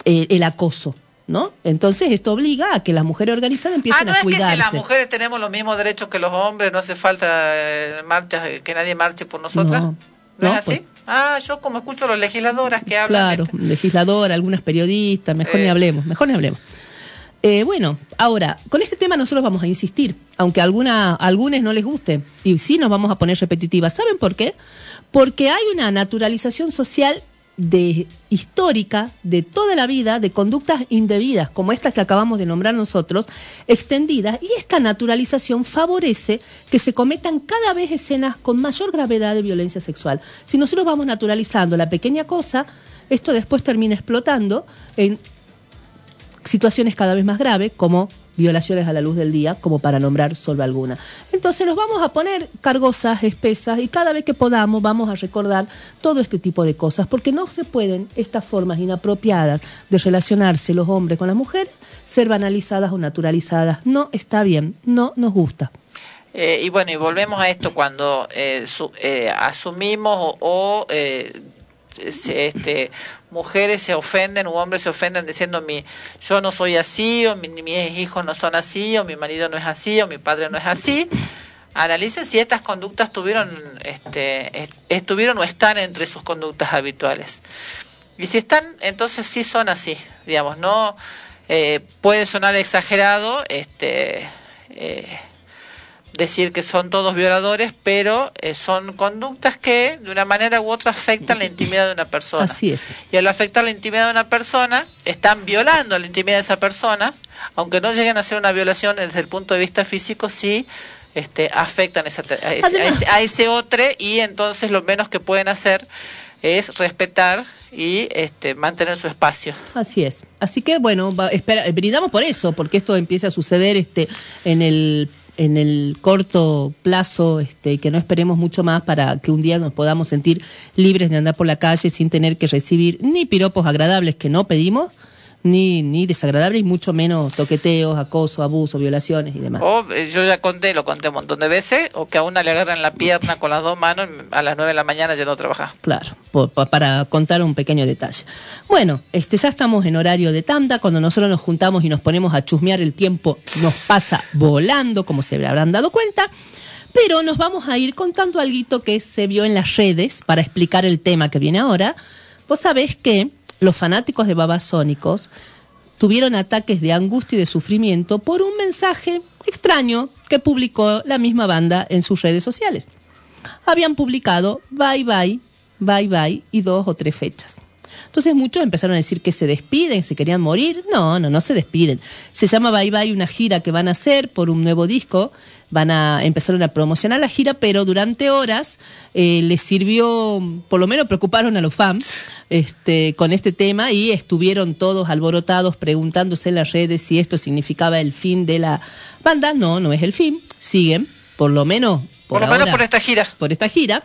eh, el acoso. ¿No? Entonces esto obliga a que las mujeres organizadas Ah, empiecen no a es que cuidarse. si las mujeres tenemos los mismos derechos que los hombres, no hace falta eh, marchas, eh, que nadie marche por nosotras. No, ¿No, no, es así? pues. Ah, yo como escucho a los legisladoras que hablan. Claro, este, legisladora, algunas periodistas, mejor Eh. ni hablemos, mejor ni hablemos. Eh, bueno, ahora, con este tema nosotros vamos a insistir, aunque alguna, a algunos no les guste, y sí nos vamos a poner repetitivas. ¿Saben por qué? Porque hay una naturalización social de histórica de toda la vida de conductas indebidas como estas que acabamos de nombrar nosotros extendidas y esta naturalización favorece que se cometan cada vez escenas con mayor gravedad de violencia sexual si nosotros vamos naturalizando la pequeña cosa esto después termina explotando en situaciones cada vez más graves, como violaciones a la luz del día, como para nombrar solo alguna. Entonces nos vamos a poner cargosas, espesas, y cada vez que podamos vamos a recordar todo este tipo de cosas, porque no se pueden estas formas inapropiadas de relacionarse los hombres con las mujeres ser banalizadas o naturalizadas. No está bien, no nos gusta. Eh, y bueno, y volvemos a esto cuando eh, eh, asumimos o, o, este, mujeres se ofenden o hombres se ofenden diciendo mi yo no soy así o mi- mis hijos no son así o mi marido no es así o mi padre no es así. Analicen si estas conductas tuvieron, este, est- estuvieron o están entre sus conductas habituales. Y si están, entonces sí son así, digamos, no eh, puede sonar exagerado, este, eh, decir que son todos violadores, pero eh, son conductas que de una manera u otra afectan la intimidad de una persona. Así es. Y al afectar la intimidad de una persona, están violando la intimidad de esa persona, aunque no lleguen a ser una violación desde el punto de vista físico, sí este, afectan esa a, ese, a, ese, a ese otro y entonces lo menos que pueden hacer es respetar y este, mantener su espacio. Así es. Así que bueno, va- espera, brindamos por eso, porque esto empiece a suceder este en el en el corto plazo, este, que no esperemos mucho más para que un día nos podamos sentir libres de andar por la calle sin tener que recibir ni piropos agradables que no pedimos, ni, ni desagradable y mucho menos toqueteos, acoso, abuso, violaciones y demás. O eh, yo ya conté, lo conté un montón de veces, o que a una le agarran la pierna con las dos manos a las nueve de la mañana yendo a trabajar. Claro, para contar un pequeño detalle. Bueno, este, ya estamos en horario de tanda. Cuando nosotros nos juntamos y nos ponemos a chusmear, el tiempo nos pasa volando, como se habrán dado cuenta. Pero nos vamos a ir contando algo que se vio en las redes para explicar el tema que viene ahora. Vos sabés que los fanáticos de Babasónicos tuvieron ataques de angustia y de sufrimiento por un mensaje extraño que publicó la misma banda en sus redes sociales habían publicado bye bye, bye bye y dos o tres fechas. Entonces muchos empezaron a decir que se despiden, se querían morir. No, no, no se despiden. Se llama Bye Bye una gira que van a hacer por un nuevo disco. Van a empezaron a promocionar la gira, pero durante horas eh, les sirvió, por lo menos preocuparon a los fans este, con este tema y estuvieron todos alborotados preguntándose en las redes si esto significaba el fin de la banda. No, no es el fin. Siguen, por lo menos Por, lo menos ahora, por esta gira. por esta gira.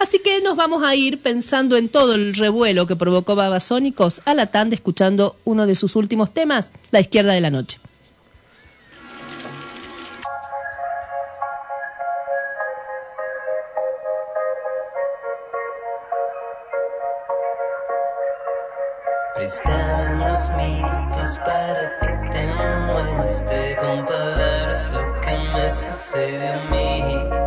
Así que nos vamos a ir pensando en todo el revuelo que provocó Babasónicos a la tanda escuchando uno de sus últimos temas, La izquierda de la noche. Préstame unos minutos para que te muestre con palabras lo que me sucede a mí.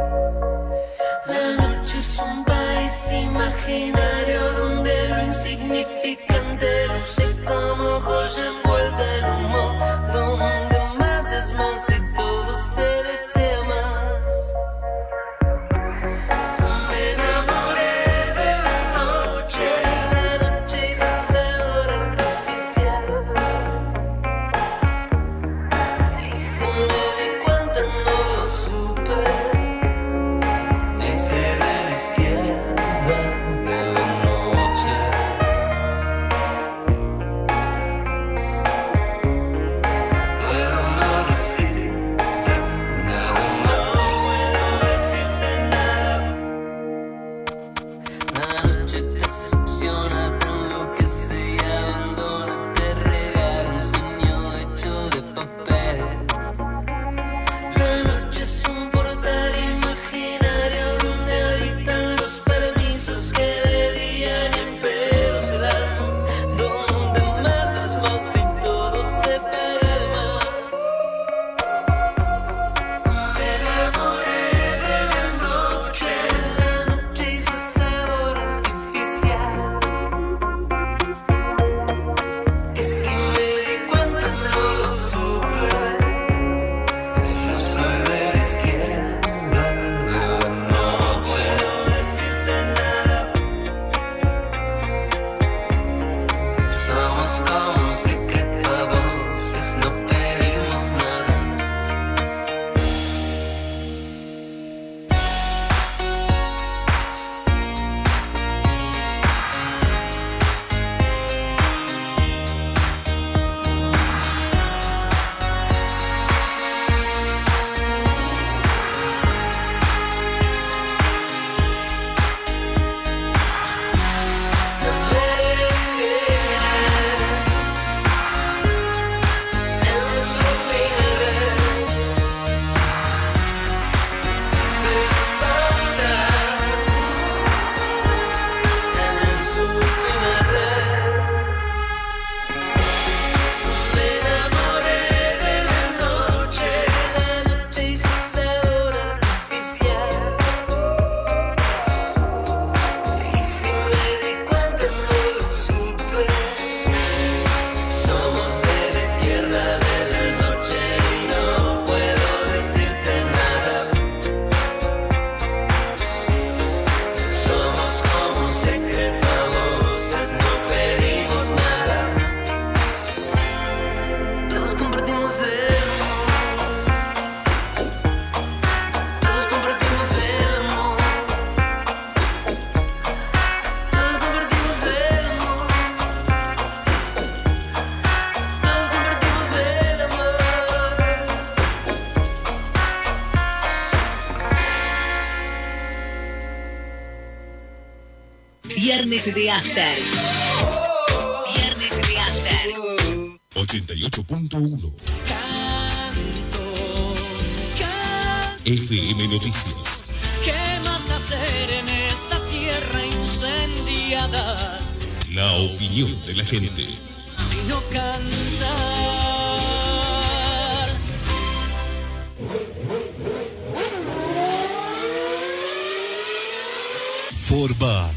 Viernes de After. Viernes de After. 88.1 FM Noticias. ¿Qué más hacer en esta tierra incendiada? La opinión de la gente. Sino cantar. Forbat,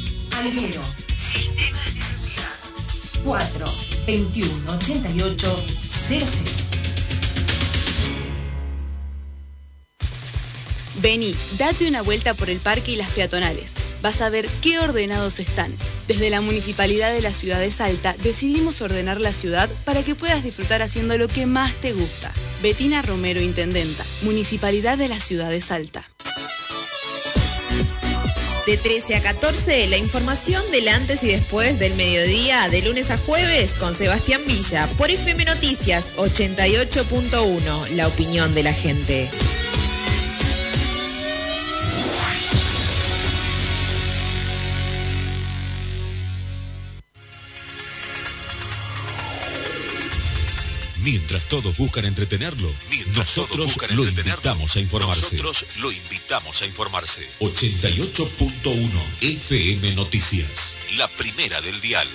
Alviero Sistemas de Seguridad. 421-8800. Vení, date una vuelta por el parque y las peatonales. Vas a ver qué ordenados están. Desde la Municipalidad de la Ciudad de Salta decidimos ordenar la ciudad para que puedas disfrutar haciendo lo que más te gusta. Betina Romero, Intendenta, Municipalidad de la Ciudad de Salta. De 13 a 14, la información del antes y después del mediodía, de lunes a jueves, con Sebastián Villa, por FM Noticias 88.1, la opinión de la gente. Mientras todos buscan entretenerlo, nosotros lo invitamos a informarse. Nosotros lo invitamos a informarse. 88.1 FM Noticias. La primera del dial.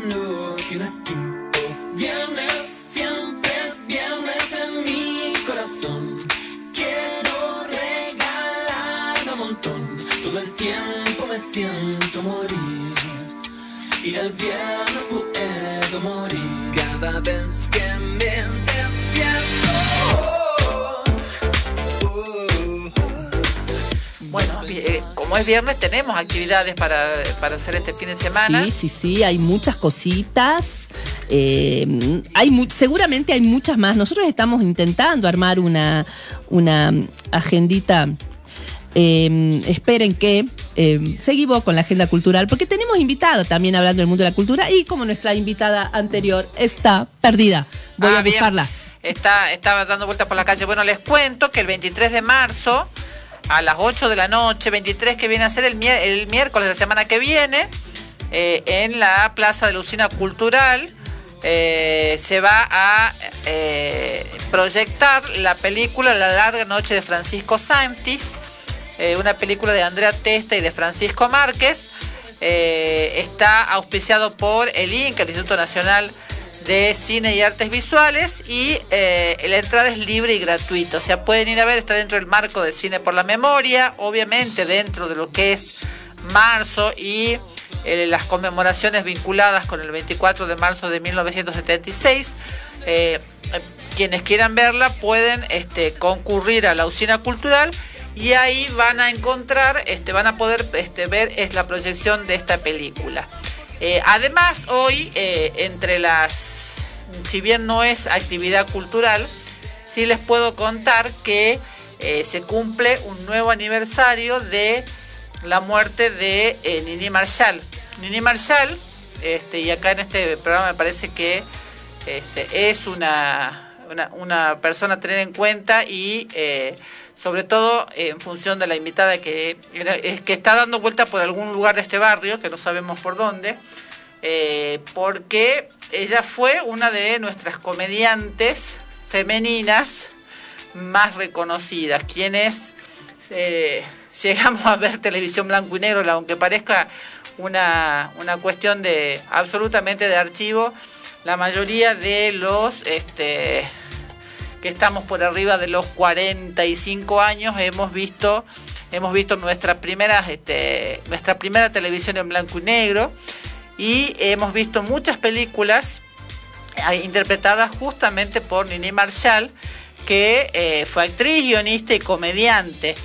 Que. Oh, viernes, siempre es viernes en mi corazón. Quiero regalar un montón. Todo el tiempo me siento morir. Y el viernes puedo morir cada vez que me despierto. Bueno, eh, como es viernes, tenemos actividades para, para hacer este fin de semana. Sí, sí, sí, hay muchas cositas. eh, hay mu- seguramente hay muchas más. Nosotros estamos intentando armar una, una agendita. eh, esperen que eh, seguimos con la agenda cultural, porque tenemos invitado también hablando del mundo de la cultura y como nuestra invitada anterior está perdida. Voy Ah, a bien. buscarla. Está, estaba dando vueltas por la calle. Bueno, les cuento que el 23 de marzo, a las 8 de la noche, 23 que viene a ser el, miércoles de la semana que viene, eh, en la Plaza de la Usina Cultural, eh, se va a eh, proyectar la película La larga noche de Francisco Santis, una película de Andrea Testa y de Francisco Márquez. Está auspiciado por el INCA, el Instituto Nacional de Cine y Artes Visuales, y eh, la entrada es libre y gratuita. O sea, pueden ir a ver, está dentro del marco de Cine por la Memoria, obviamente dentro de lo que es marzo y eh, las conmemoraciones vinculadas con el 24 de marzo de 1976. Eh, quienes quieran verla pueden este, concurrir a la usina cultural y ahí van a encontrar, este, van a poder este, ver es la proyección de esta película. Eh, además, hoy, eh, entre las, si bien no es actividad cultural, sí les puedo contar que eh, se cumple un nuevo aniversario de la muerte de Nini Marshall. Nini Marshall, este, y acá en este programa me parece que este, es una, una, una persona a tener en cuenta y sobre todo eh, en función de la invitada que, que está dando vuelta por algún lugar de este barrio, que no sabemos por dónde, eh, porque ella fue una de nuestras comediantes femeninas más reconocidas, quienes eh, llegamos a ver televisión blanco y negro, aunque parezca una, una cuestión de absolutamente de archivo, la mayoría de los este, que estamos por arriba de los 45 años hemos visto hemos visto nuestra primera este, nuestra primera televisión en blanco y negro y hemos visto muchas películas eh, interpretadas justamente por Nini Marshall que eh, fue actriz, guionista y comediante.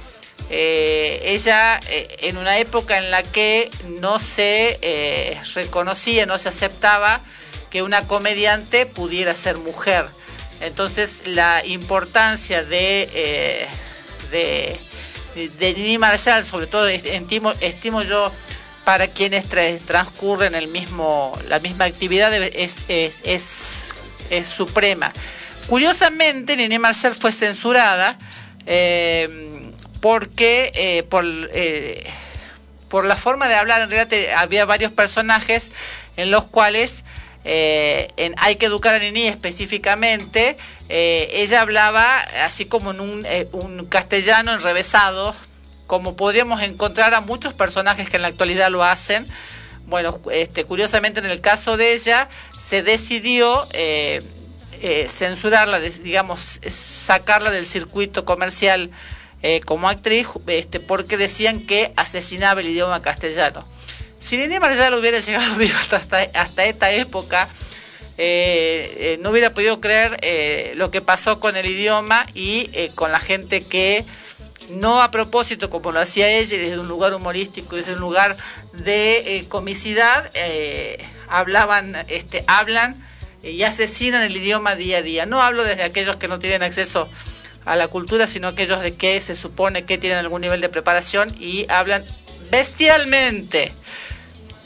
Eh, ella en una época en la que no se reconocía, no se aceptaba que una comediante pudiera ser mujer. Entonces la importancia de, eh, de, de Nini Marshall, sobre todo estimo, yo para quienes tra- transcurren el mismo, la misma actividad, es, es, es, es suprema. Curiosamente, Nini Marshall fue censurada eh, porque eh, por, eh, por la forma de hablar, en realidad había varios personajes en los cuales eh, en Hay que educar a Nini específicamente, eh, ella hablaba así como en un, eh, un castellano enrevesado, como podríamos encontrar a muchos personajes que en la actualidad lo hacen. Bueno, este, curiosamente en el caso de ella se decidió eh, eh, censurarla, digamos, sacarla del circuito comercial eh, como actriz, este, porque decían que asesinaba el idioma castellano. Si Nini Marshall hubiera llegado viva hasta, esta época, eh, eh, no hubiera podido creer eh, lo que pasó con el idioma y eh, con la gente que no a propósito como lo hacía ella desde un lugar humorístico desde un lugar de comicidad hablaban este hablan y asesinan el idioma día a día. No hablo desde aquellos que no tienen acceso a la cultura sino aquellos de que se supone que tienen algún nivel de preparación y hablan bestialmente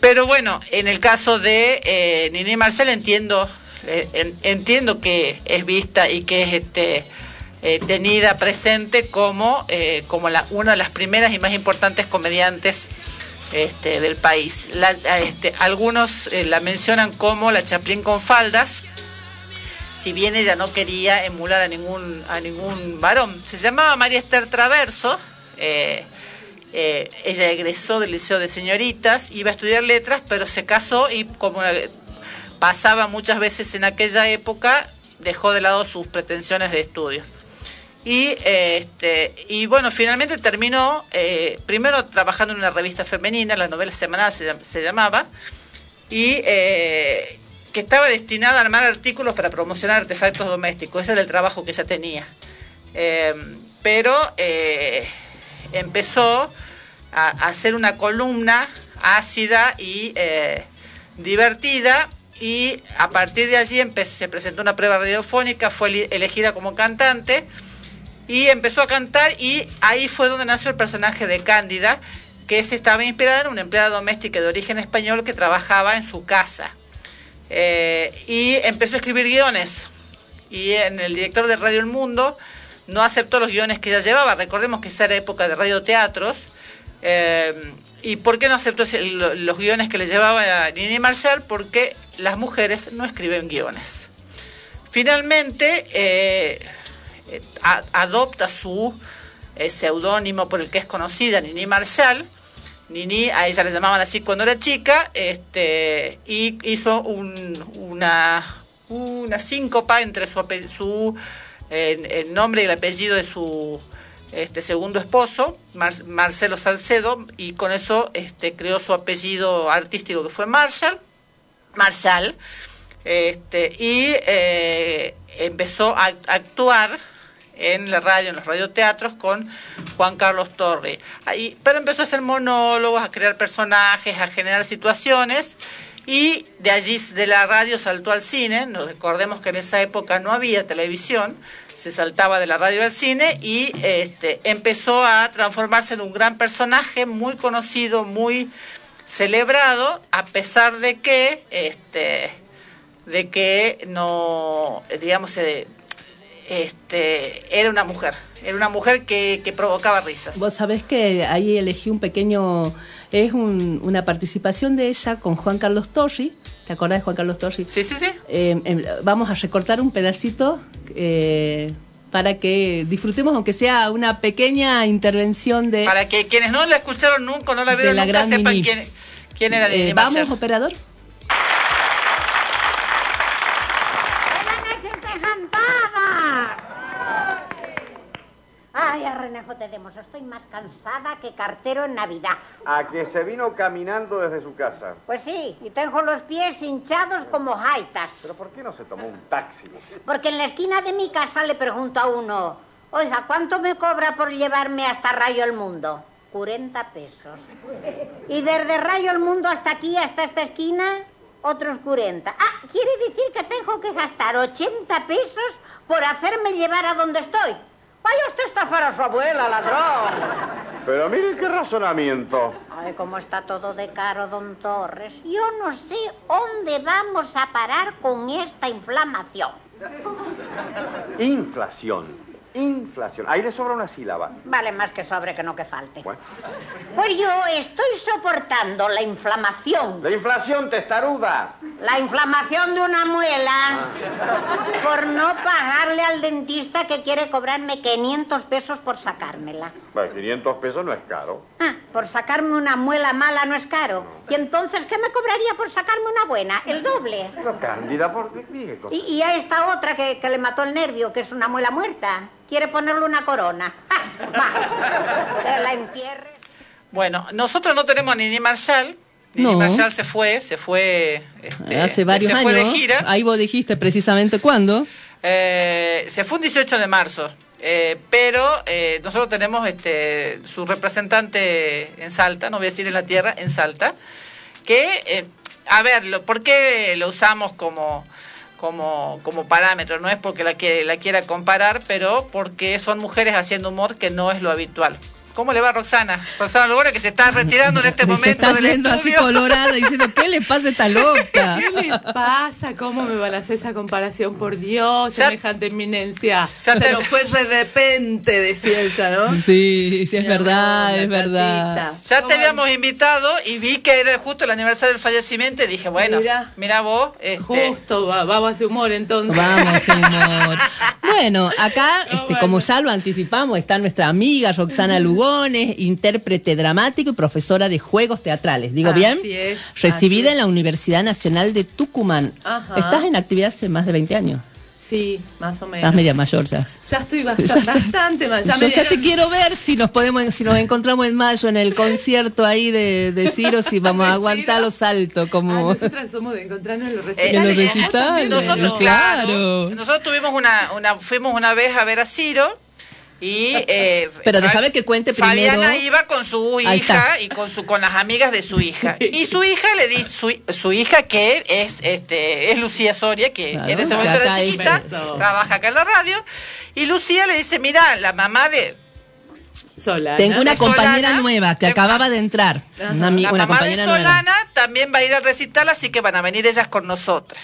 pero bueno, en el caso de eh, Nini Marcel entiendo, eh, en- entiendo que es vista y que es este eh, tenida presente como, eh, como la, una de las primeras y más importantes comediantes este, del país. La- este, algunos la mencionan como la Chaplin con faldas, si bien ella no quería emular a ningún, a ningún varón. Se llamaba María Esther Traverso. eh, eh, ella egresó del Liceo de Señoritas, iba a estudiar letras, pero se casó y como eh, pasaba muchas veces en aquella época, dejó de lado sus pretensiones de estudio. Y, eh, este, y bueno, finalmente terminó eh, primero trabajando en una revista femenina, la novela semanal se, se llamaba, y eh, que estaba destinada a armar artículos para promocionar artefactos domésticos. Ese era el trabajo que ella tenía. Eh, pero eh, empezó a, hacer una columna ácida y eh, divertida y a partir de allí se presentó una prueba radiofónica, fue elegida como cantante y empezó a cantar y ahí fue donde nació el personaje de Cándida, que se estaba inspirada en una empleada doméstica de origen español que trabajaba en su casa. Eh, y empezó a escribir guiones. Y en el director de Radio El Mundo no aceptó los guiones que ella llevaba. Recordemos que esa era época de radioteatros. Eh, ¿Y por qué no aceptó los guiones que le llevaba a Nini Marshall? Porque las mujeres no escriben guiones. Finalmente, eh, eh, adopta su eh, seudónimo por el que es conocida, Nini Marshall. Nini, a ella le llamaban así cuando era chica, este, y hizo un- una, una síncopa entre su, su eh, el nombre y el apellido de su este, segundo esposo, Mar- Marcelo Salcedo, y con eso este, creó su apellido artístico que fue Marshall, Marshall, este, y eh, empezó a a actuar en la radio, en los radioteatros con Juan Carlos Torre. Ahí, pero empezó a hacer monólogos, a crear personajes, a generar situaciones y de allí de la radio saltó al cine. Nos recordemos que en esa época no había televisión, se saltaba de la radio al cine y este, empezó a transformarse en un gran personaje muy conocido, muy celebrado, a pesar de que este de que no digamos eh, este era una mujer era una mujer que, que provocaba risas Vos sabés que ahí elegí un pequeño, es un- una participación de ella con Juan Carlos Torri, ¿Te acordás de Juan Carlos Torri? Sí, sí, sí. Eh, em, vamos a recortar un pedacito eh, para que disfrutemos, aunque sea una pequeña intervención de... Para que quienes no la escucharon nunca, no la vieron la nunca, sepan quién, quién era Eh, vamos, operador. Ay, a Renejo te demos, estoy más cansada que cartero en Navidad. A que se vino caminando desde su casa. Pues sí, y tengo los pies hinchados como jaitas. ¿Pero por qué no se tomó un taxi? Porque en la esquina de mi casa le pregunto a uno, oiga, ¿cuánto me cobra por llevarme hasta Rayo el Mundo? 40 pesos. Y desde Rayo el Mundo hasta aquí, hasta esta esquina, otros 40. Ah, quiere decir que tengo que gastar 80 pesos por hacerme llevar a donde estoy. Vaya usted a estafar a su abuela, ladrón. Pero mire qué razonamiento. Ay, cómo está todo de caro, don Torres. Yo no sé dónde vamos a parar con esta inflamación. Inflación. Inflación. Ahí le sobra una sílaba. Vale más que sobre que no que falte. Bueno. Pues yo estoy soportando la inflamación. La inflación testaruda. La inflamación de una muela Ah. por no pagarle al dentista que quiere cobrarme 500 pesos por sacármela. Bueno, 500 pesos no es caro. Ah, por sacarme una muela mala no es caro. ¿Y entonces qué me cobraría por sacarme una buena? El doble. Pero Cándida, ¿por qué? Y, y a esta otra que, que le mató el nervio, que es una muela muerta, quiere ponerle una corona. ¡Ah! Va, que la entierre. Bueno, nosotros no tenemos a Nini Marshall. Nini No. Marshall se fue, se fue. este, Hace varios se fue años. de gira. Ahí vos dijiste precisamente cuándo. Eh, se fue un 18 de marzo. eh, pero eh, nosotros tenemos este su representante en Salta, no voy a decir en la tierra, en Salta, que, eh, a ver, lo, ¿por qué lo usamos como, como, como parámetro? No es porque la, que, la quiera comparar, pero porque son mujeres haciendo humor que no es lo habitual. ¿Cómo le va a Roxana? Roxana Lugora, que se está retirando en este Se momento está del yendo así colorada diciendo, ¿qué le pasa a esta loca? ¿Qué le pasa? ¿Cómo me hacer esa comparación? Por Dios, Ya- semejante eminencia. ya Se te- nos fue de repente, decía ella, ¿no? Sí, sí, es verdad, es verdad. Ya te habíamos invitado y vi que era justo el aniversario del fallecimiento y dije, bueno, mira, Mira. vos, este, Justo, va- vamos a hacer humor entonces. Vamos, señor. Bueno, acá, este, como ya lo anticipamos, está nuestra amiga Roxana Lugones, intérprete dramático y profesora de juegos teatrales. ¿Digo Así bien? es, Recibida así en la Universidad Nacional de Tucumán. Ajá. Estás en actividad hace más de 20 años. Sí, más o menos. Estás media mayor ya. Ya estoy bastante, bastante más. Ya Yo ya te quiero ver si nos podemos, si nos encontramos en mayo en el concierto ahí de, de Ciro, si vamos a aguantar los saltos Ah, como nosotras somos de encontrarnos en los Eh, en los recitales. recitales. nosotros, claro. claro, nosotros tuvimos una, una, fuimos una vez a ver a Ciro y eh, Pero déjame que cuente primero. Fabiana iba con su hija y con su con las amigas de su hija y su hija le di su, su hija que es este es Lucía Soria que Claro, en ese momento era chiquita trabaja acá en la radio y Lucía le dice mira la mamá de Solana. Tengo una de Solana, compañera nueva que de- acababa de entrar. Una, ami- la una mamá de compañera nueva. Solana también va a ir al recital así que van a venir ellas con nosotras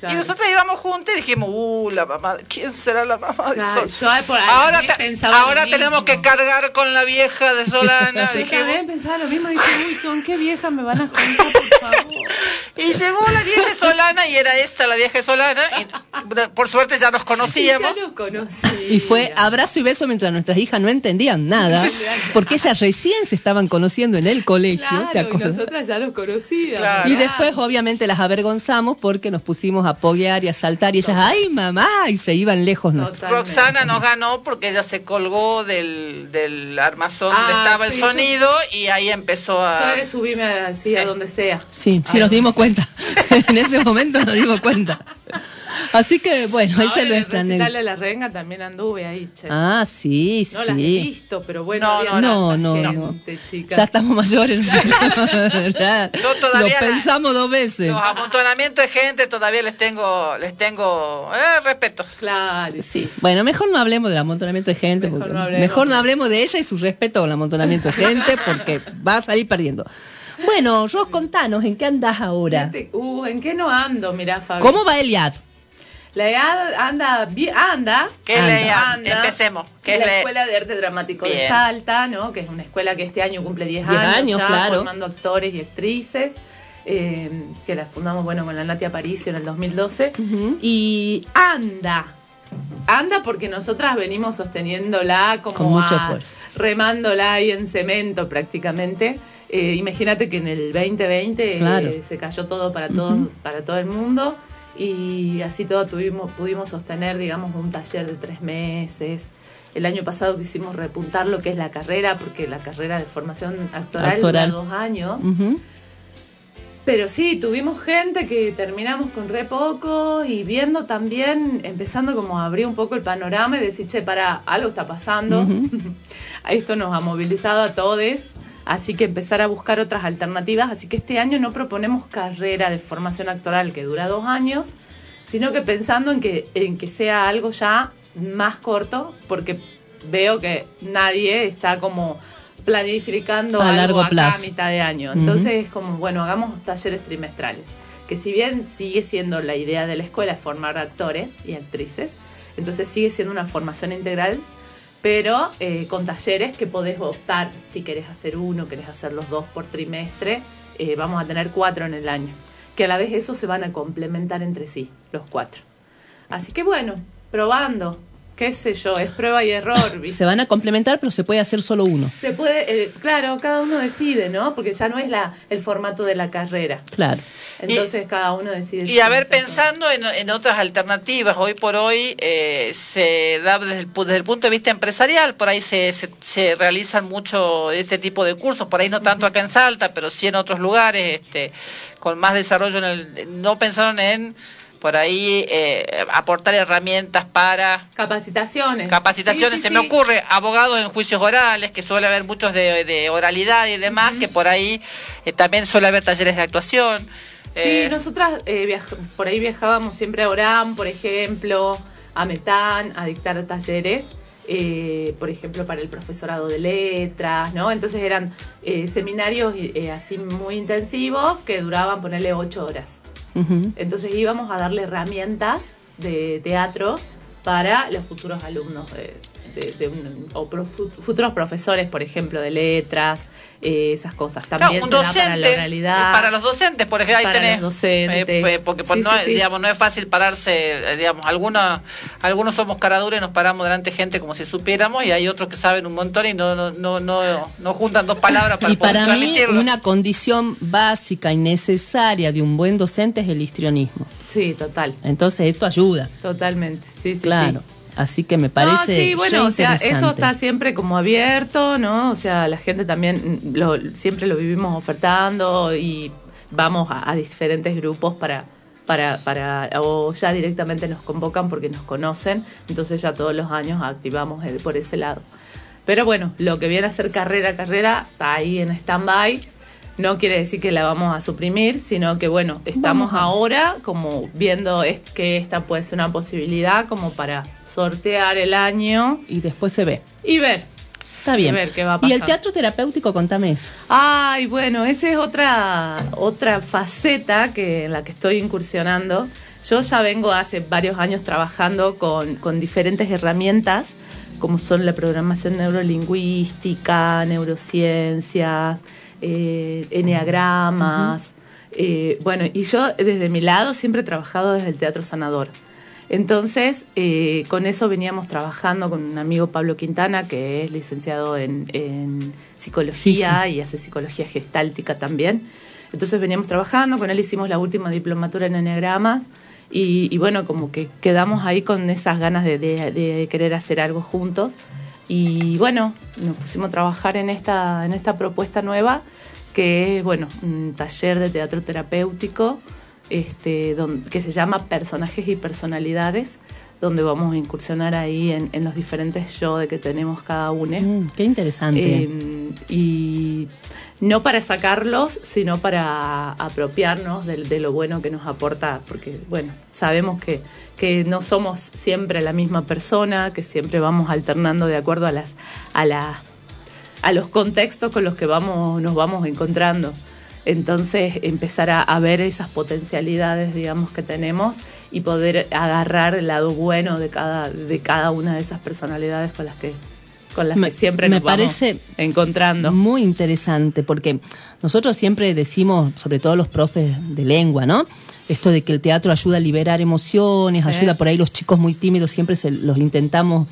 Claro. Y nosotros íbamos juntos y dijimos, uh, la mamá, ¿quién será la mamá de Claro, Solana? yo por ahí ahora también te- pensaba ahora lo tenemos mismo. que cargar con la vieja de Solana. Yo dijimos. también pensaba lo mismo. Dije, uy, ¿con qué vieja me van a juntar, por favor? Y llegó la vieja de Solana y era esta la vieja de Solana. Y por suerte ya nos conocíamos. Ya nos conocí. Y fue abrazo y beso mientras nuestras hijas no entendían nada, porque ellas recién se estaban conociendo en el colegio, ¿te Claro, y nosotras ya los conocíamos. Y después, obviamente, las avergonzamos porque nos pusimos a poguear y a saltar y ellas, ¡ay, mamá! Y se iban lejos. Roxana nos ganó porque ella se colgó del, del armazón donde Ah, estaba sí, el yo- sonido y ahí empezó a... Yo subirme así a donde sea. Sí, sí nos dimos cuenta. en ese momento nos dimos cuenta. Así que, bueno, en el nuestra recital anécdota. de la renga también anduve ahí, che. Ah, sí, no las he sí. visto, pero bueno, No, había no, no, no. gente, chica. Ya estamos mayores. Yo todavía Lo la- pensamos dos veces. Los amontonamientos de gente todavía les tengo, les tengo eh, respeto. Claro. Sí. Bueno, mejor no hablemos del amontonamiento de gente. Mejor, no hablemos. mejor no hablemos de ella y su respeto al amontonamiento de gente porque va a salir perdiendo. Bueno, Ros, contanos, ¿en qué andás ahora? Te- Uh, ¿en qué no ando? Mirá, Fabi. ¿Cómo va el IAD? La EAD anda, bien- anda. ¿Qué es la Anda. EAD? Anda. Empecemos. ¿Qué es es la la- Escuela de Arte Dramático de. Salta, ¿no? Que es una escuela que este año cumple 10 10 años, años, ya, claro. formando actores y actrices. eh, que la fundamos bueno con la Natia Aparicio en el 2012. Y anda, anda porque nosotras venimos sosteniéndola como Con mucho a- esfuerzo. remándola ahí en cemento prácticamente. Eh, imagínate que en el 2020 eh, se cayó todo para todo, para todo el mundo y así todo tuvimos, pudimos sostener, digamos, un taller de tres meses. El año pasado quisimos repuntar lo que es la carrera, porque la carrera de formación actoral, Actoral. dura dos años. Pero sí, tuvimos gente que terminamos con re poco y viendo también, empezando como a abrir un poco el panorama y decir, che, para, algo está pasando. Esto nos ha movilizado a todos, así que empezar a buscar otras alternativas. Así que este año no proponemos carrera de formación actoral que dura dos años, sino que pensando en que, en que sea algo ya más corto, porque veo que nadie está como planificando A algo largo acá plazo. a mitad de año. Entonces es como, bueno, hagamos talleres trimestrales. Que si bien sigue siendo la idea de la escuela es formar actores y actrices, entonces sigue siendo una formación integral, pero eh, con talleres que podés optar si querés hacer uno, querés hacer los dos por trimestre, eh, vamos a tener cuatro en el año. Que a la vez eso se van a complementar entre sí, los cuatro. Así que bueno, probando, qué sé yo, es prueba y error, ¿viste? Se van a complementar, pero se puede hacer solo uno. Se puede, eh, claro, cada uno decide, ¿no? Porque ya no es la, el formato de la carrera. Claro. Entonces cada uno decide. Y a ver, pensando en, en otras alternativas, hoy por hoy eh, se da desde el, pu- desde el punto de vista empresarial, por ahí se, se, se realizan mucho este tipo de cursos, por ahí no tanto acá en Salta, pero sí en otros lugares, este, con más desarrollo, en el, no pensaron en por ahí eh, aportar herramientas para Capacitaciones. capacitaciones. Sí, sí, Se sí. me ocurre abogados en juicios orales, que suele haber muchos de, de oralidad y demás, que por ahí eh, también suele haber talleres de actuación. Sí, Eh, nosotras eh, por ahí viajábamos siempre a Orán, por ejemplo, a Metán, a dictar talleres, eh, por ejemplo, para el profesorado de letras, ¿no? Entonces eran eh, seminarios eh, así muy intensivos que duraban, ponerle ocho horas. Entonces íbamos a darle herramientas de teatro para los futuros alumnos de, de- de un- o pro- fu- futuros profesores, por ejemplo, de letras, eh, esas cosas. También un se da para la docente, oralidad. para los docentes, por ejemplo, ahí Para tenés, los docentes. eh, porque pues, Sí, no, sí, es, sí. digamos, no es fácil pararse, eh, digamos, algunos, algunos somos caraduras y nos paramos delante de gente como si supiéramos y hay otros que saben un montón y no, no, no, no, no juntan dos palabras para Y poder para mí transmitirlo. una condición básica y necesaria de un buen docente es el histrionismo. Sí, total. Entonces esto ayuda. Totalmente, sí, sí, Claro. sí. Así que me parece no, sí, bueno, o sea, eso está siempre como abierto, ¿no? O sea, la gente también lo, siempre lo vivimos ofertando y vamos a, a diferentes grupos para, para, para, o ya directamente nos convocan porque nos conocen, entonces ya todos los años activamos por ese lado. Pero bueno, lo que viene a ser carrera, carrera, está ahí en stand-by. No quiere decir que la vamos a suprimir, sino que bueno, estamos Vamos ahora como viendo que esta puede ser una posibilidad como para sortear el año Y después se ve. y ver. Está bien. Y ver qué va a y el pasar. teatro terapéutico, contame eso. Ay, bueno, esa es otra, otra faceta que, en la que estoy incursionando. Yo ya vengo hace varios años trabajando con, con diferentes herramientas, como son la programación neurolingüística, neurociencias, eh, enneagramas. eh, bueno, y yo desde mi lado siempre he trabajado desde el teatro sanador. Entonces, eh, con eso veníamos trabajando con un amigo Pablo Quintana, que es licenciado en, en psicología y hace psicología gestáltica también. Entonces veníamos trabajando, con él hicimos la última diplomatura en enneagramas y, y bueno, como que quedamos ahí con esas ganas de, de- de querer hacer algo juntos. Y bueno, nos pusimos a trabajar en esta, en esta propuesta nueva, que es, bueno, un taller de teatro terapéutico este, don- que se llama Personajes y Personalidades, donde vamos a incursionar ahí en, en los diferentes yo de que tenemos cada uno. Mm, qué interesante. Eh, y no para sacarlos, sino para apropiarnos de, lo bueno que nos aporta, porque bueno, sabemos que, que no somos siempre la misma persona, que siempre vamos alternando de acuerdo a las, a las a los contextos con los que vamos, nos vamos encontrando. Entonces, empezar a, a ver esas potencialidades, digamos, que tenemos y poder agarrar el lado bueno de cada, de cada una de esas personalidades con las que con las Me- que siempre me nos vamos parece encontrando. Muy interesante, porque nosotros siempre decimos, sobre todo los profes de lengua, ¿no? Esto de que el teatro ayuda a liberar emociones, Sí. ayuda por ahí los chicos muy tímidos, siempre se los intentamos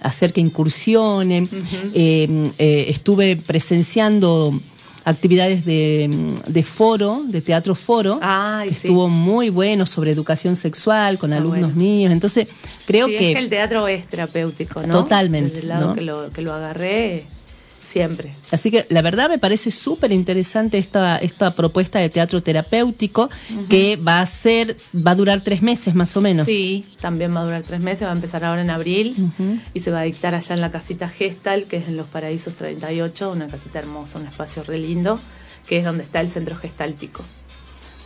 hacer que incursionen. Eh, eh, estuve presenciando actividades de, de foro, de teatro foro. Ay, sí. Estuvo muy bueno sobre educación sexual con alumnos míos. Entonces, creo Sí, que... es que el teatro es terapéutico, ¿no? Totalmente, Desde el lado ¿no? que, lo, que lo agarré, siempre. Así que la verdad me parece súper interesante esta, esta propuesta de teatro terapéutico que va a ser, va a durar tres meses más o menos. Sí, también va a durar tres meses, va a empezar ahora en abril y se va a dictar allá en la casita Gestal, que es en Los Paraísos 38, una casita hermosa, un espacio re lindo, que es donde está el centro gestáltico.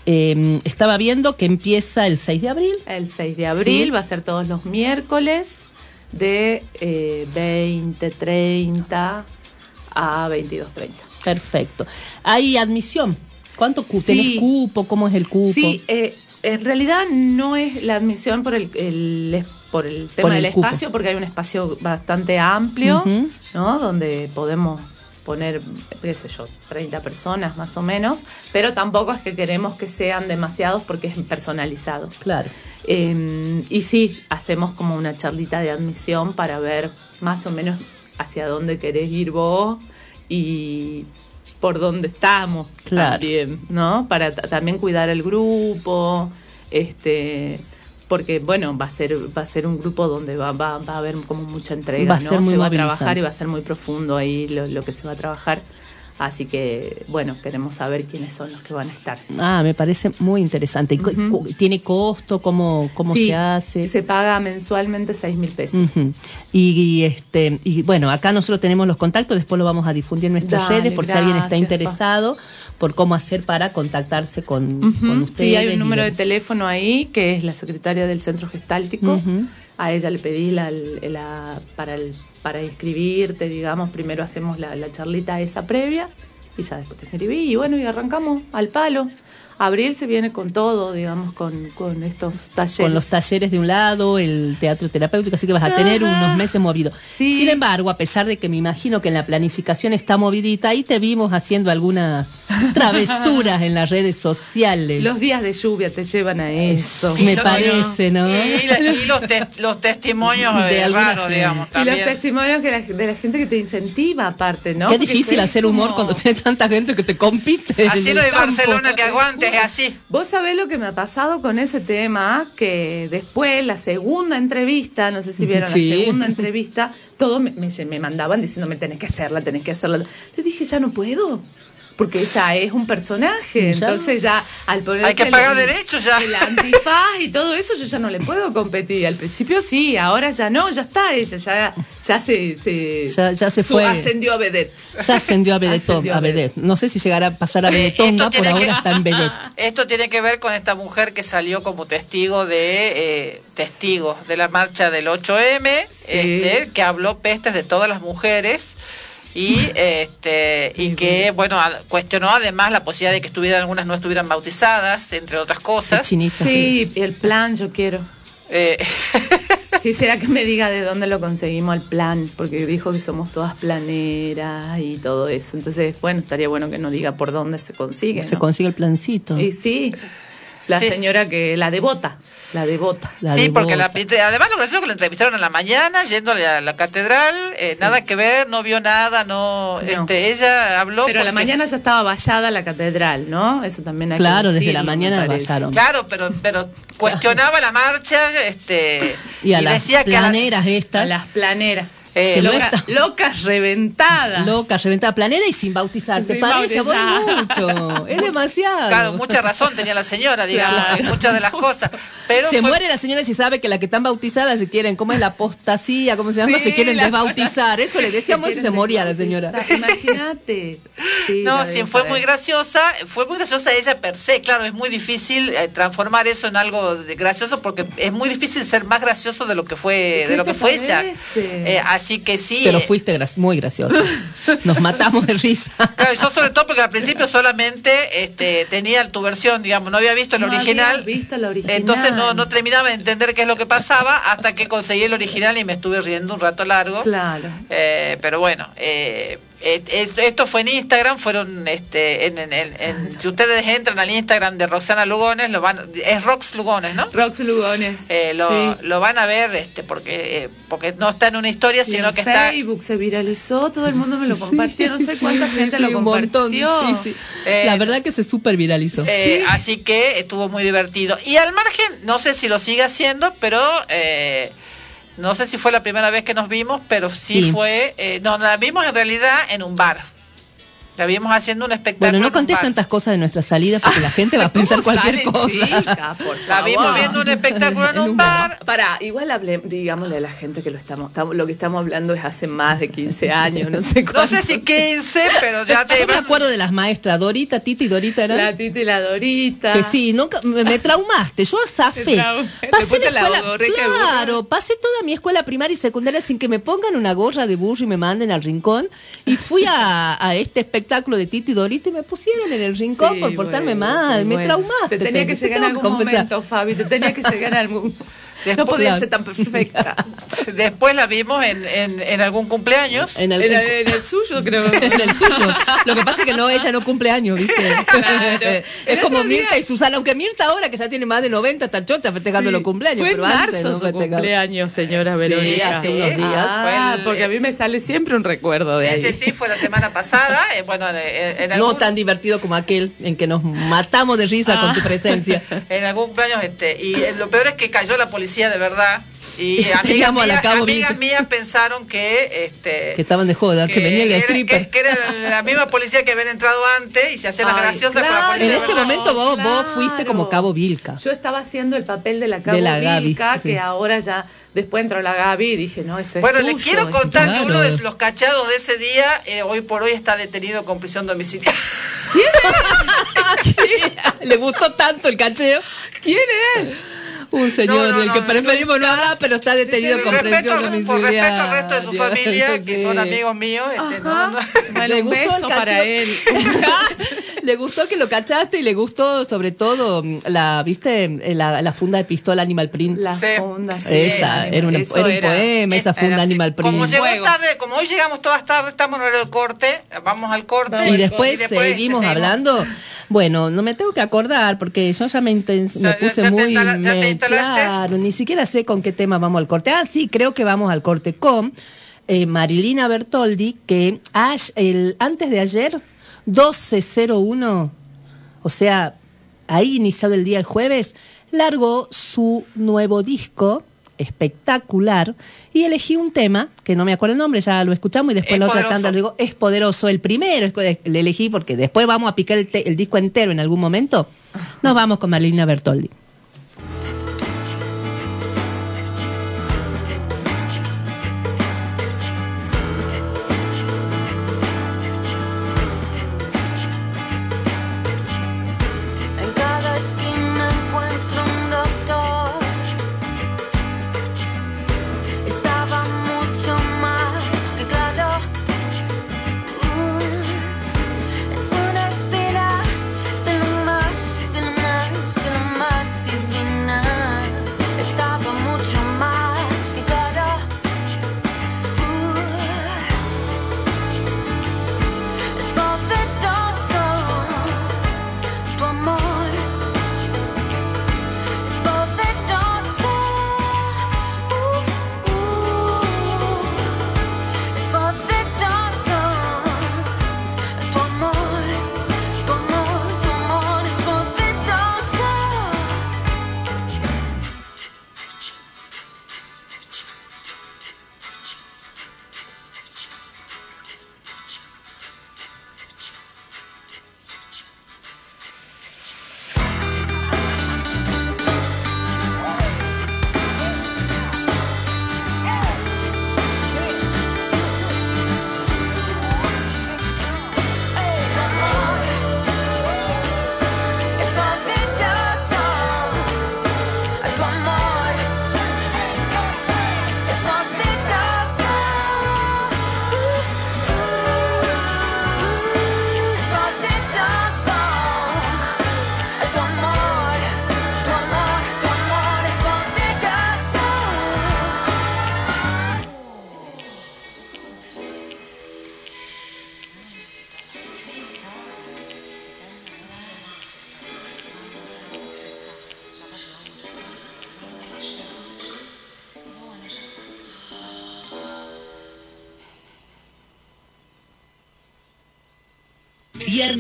Eh, estaba viendo que empieza el 6 de abril. El 6 de abril Sí. va a ser todos los miércoles de eh, 20.30 a 22.30. Perfecto. ¿Hay admisión? ¿Cuánto cu Sí. tenés cupo? ¿Cómo es el cupo? Sí, eh, en realidad no es la admisión por el, el- por el tema Por el del cupo. espacio, porque hay un espacio bastante amplio. ¿no? Donde podemos poner, qué sé yo, 30 personas más o menos, pero tampoco es que queremos que sean demasiados porque es personalizado. Claro. Eh, y sí, hacemos como una charlita de admisión para ver más o menos hacia dónde querés ir vos y por dónde estamos Claro. también, ¿no? Para ta- también cuidar el grupo, este porque bueno, va a ser va a ser un grupo donde va, va, va a haber como mucha entrega, Va a ¿no? ser muy se va a trabajar y va a ser muy profundo ahí lo, lo que se va a trabajar. Así que, bueno, queremos saber quiénes son los que van a estar. Ah, me parece muy interesante. ¿Y cu- cu- ¿Tiene costo? ¿Cómo, cómo Sí, se hace? Se paga mensualmente 6 mil pesos. Y, y, este y bueno acá nosotros tenemos los contactos después lo vamos a difundir en nuestras Dale, redes por si alguien está interesado por cómo hacer para contactarse con, con ustedes Sí, hay un número de teléfono ahí que es la secretaria del centro gestáltico. A ella le pedí la, la- para, el- para inscribirte, digamos, primero hacemos la, la charlita esa previa y ya después te inscribí y bueno, y arrancamos al palo. Abril se viene con todo, digamos, con, con estos talleres. con los talleres de un lado, el teatro terapéutico, así que vas a tener Ajá. unos meses movidos. Sí. Sin embargo, a pesar de que me imagino que en la planificación está movidita, ahí te vimos haciendo algunas travesuras en las redes sociales. Los días de lluvia te llevan a eso. me parece, ¿no? Y, la- y los, te- los testimonios De eh, raros, digamos, Y los testimonios que la- de la gente que te incentiva aparte, ¿no? Qué Porque difícil hacer humor como- cuando tienes tanta gente que te compite. Así hay campo. Barcelona que aguante, es así. Vos sabés lo que me ha pasado con ese tema, que después, la segunda entrevista, no sé si vieron Sí. la segunda entrevista, todos me, me, me mandaban diciéndome, tenés que hacerla, tenés que hacerla. Le dije, ya no puedo. Porque ella es un personaje, Ya. entonces ya al ponerse Hay que el- pagar derechos ya. El antifaz y todo eso yo ya no le puedo competir. Al principio sí, ahora ya no, ya está ella, ya, ya se, se, Ya- ya se fue. ascendió a vedette. Ya ascendió a Vedette. Ascendió a Vedette. No sé si llegará a pasar a Vedetonga, por ahora que- está en Vedette. Esto tiene que ver con esta mujer que salió como testigo de eh, testigos de la marcha del 8M, este, que habló pestes de todas las mujeres y este y que bueno cuestionó además la posibilidad de que estuvieran algunas no estuvieran bautizadas entre otras cosas. Sí, el plan yo quiero. Eh, Quisiera que me diga de dónde lo conseguimos el plan, porque dijo que somos todas planeras y todo eso. Entonces, bueno, estaría bueno que nos diga por dónde se consigue. Se ¿no? consigue el plancito. Y sí, la señora que, la devota, la devota. sí, porque la, además lo gracioso es que la entrevistaron en la mañana yéndole a la catedral, eh, nada que ver, no vio nada, no, este, ella habló Pero a la porque- mañana ya estaba vallada la catedral, ¿no? Eso también hay que Claro, desde la mañana parece. vallaron. Claro, pero pero cuestionaba la marcha, este Y a las decía que a la- planeras estas. A las planeras. Eh, Loca- locas reventadas. Loca, reventada planera y sin bautizar. ¿Te Sin parece? Vos bautizar. mucho. Es demasiado. Claro, mucha razón tenía la señora, digamos, Claro. en muchas de las cosas. Pero se fue- muere la señora si sabe que la que están bautizadas se quieren, ¿cómo es la apostasía? ¿Cómo se llama? Sí, se quieren desbautizar. Eso le decíamos y se quieren moría la señora. Imagínate. Sí, No, sí, fue muy graciosa, fue muy graciosa ella per se, claro, es muy difícil eh, transformar eso en algo de gracioso porque es muy difícil ser más gracioso de lo que fue ¿Qué de lo te que fue ella. parece? Eh, así que sí. Pero eh, fuiste gra- muy gracioso. Nos matamos de risa. Claro, yo sobre todo porque al principio solamente este, tenía tu versión, digamos, no había visto el No había original. visto el original. Entonces no, no terminaba de entender qué es lo que pasaba hasta que conseguí el original y me estuve riendo un rato largo. Claro. Eh, pero bueno, eh, esto, esto fue en Instagram, fueron, este, en, en- en- en- si ustedes entran al Instagram de Roxana Lugones, lo van, es Rox Lugones, ¿no? Rox Lugones. Eh, lo, sí. lo van a ver, este, porque, eh, porque no está en una historia, Y sino en que está Facebook se viralizó, todo el mundo me lo compartió, no sé cuánta gente Sí, lo un montón, compartió. La verdad que se super viralizó. Eh, Así que estuvo muy divertido. Y al margen, no sé si lo sigue haciendo, pero eh, no sé si fue la primera vez que nos vimos, pero sí, Sí. fue. eh, no, la vimos en realidad en un bar. La vimos haciendo un espectáculo. Bueno, no contés tantas cosas de nuestras salidas porque la gente va a pensar cualquier cosa. La vimos viendo un espectáculo en un bar. Para, igual hable, digámosle a la gente que lo estamos, estamos- lo que estamos hablando es hace más de 15 años, no sé No sé si 15, pero ya te Yo me acuerdo de las maestras, Dorita, Tita y Dorita eran. La Tita y la Dorita. Que sí, nunca, me, me traumaste, yo zafé. Pasé Después la burra. claro, pasé toda mi escuela primaria y secundaria sin que me pongan una gorra de burro y me manden al rincón. Y fui a, a este espectáculo de Titi y Dorita y me pusieron en el rincón Sí, por portarme bueno, mal. Me bueno. traumaste. Te tenía que te llegar en tengo algún confesar. momento, Fabi, te tenía que llegar en algún... No podía ser tan perfecta. Después la vimos en, en, en algún cumpleaños. En el, En en suyo, creo. en el suyo. Lo que pasa es que no, ella no cumple años, ¿viste? es como día- Mirta y Susana, aunque Mirta ahora que ya tiene más de 90 está chocha festejando los cumpleaños. Fue en pero antes marzo no su festejaba. cumpleaños, señora Sí, Verónica. hace unos días. Ah, Fue el- porque a mí me sale siempre un recuerdo de Sí, ahí. sí, sí, fue la semana pasada. eh, bueno, en, en No algún, tan divertido como aquel en que nos matamos de risa con tu Ah. presencia. en algún cumpleaños este y eh, lo peor es que cayó la policía de verdad y amigas, mías, Cabo amigas mías pensaron que este Que estaban de joda, que, venía el era, stripper. que- que era la misma policía que habían entrado antes y se hacía la Ay, graciosa con la claro. policía En ese momento vos, vos claro. fuiste como Cabo Vilca. Yo estaba haciendo el papel de la Cabo De la Gaby, Vilca, sí. que ahora ya, después entró la Gaby y dije, no, esto es Bueno, les tuyo, quiero esto es contar que Claro. uno de los cachados de ese día eh, hoy por hoy está detenido con prisión domiciliaria. Le gustó tanto el cacheo. ¿Quién es? Un señor No, no, del no, que preferimos no hablar, pero está detenido con respeto, por respeto al resto de su familia, que son amigos míos. este, no, Ajá. no. Bueno, Le gustó el beso para él. le gustó que lo cachaste y le gustó sobre todo mm, la, ¿viste? La, la funda de pistola Animal Print. La Sí. funda, sí. esa, era, una- era un era- poema, esa funda era- Animal Print. Como llegó tarde, como hoy llegamos todas tarde, estamos en de corte, vamos al corte. y después, seguimos hablando. Bueno, no me tengo que acordar porque yo ya me, inten- Ya- me puse ya te muy. instala- ya te me- instalaste. claro, ni siquiera sé con qué tema vamos al corte. Ah, sí, creo que vamos al corte con eh, Marilina Bertoldi, que ash- el, antes de ayer, 1201, o sea, ahí iniciado el día el jueves, largó su nuevo disco espectacular y elegí un tema que no me acuerdo el nombre, ya lo escuchamos y después Es la otra digo, es poderoso. El primero es que le elegí porque después vamos a picar el, te- el disco entero en algún momento. Nos vamos con Marilina Bertoldi.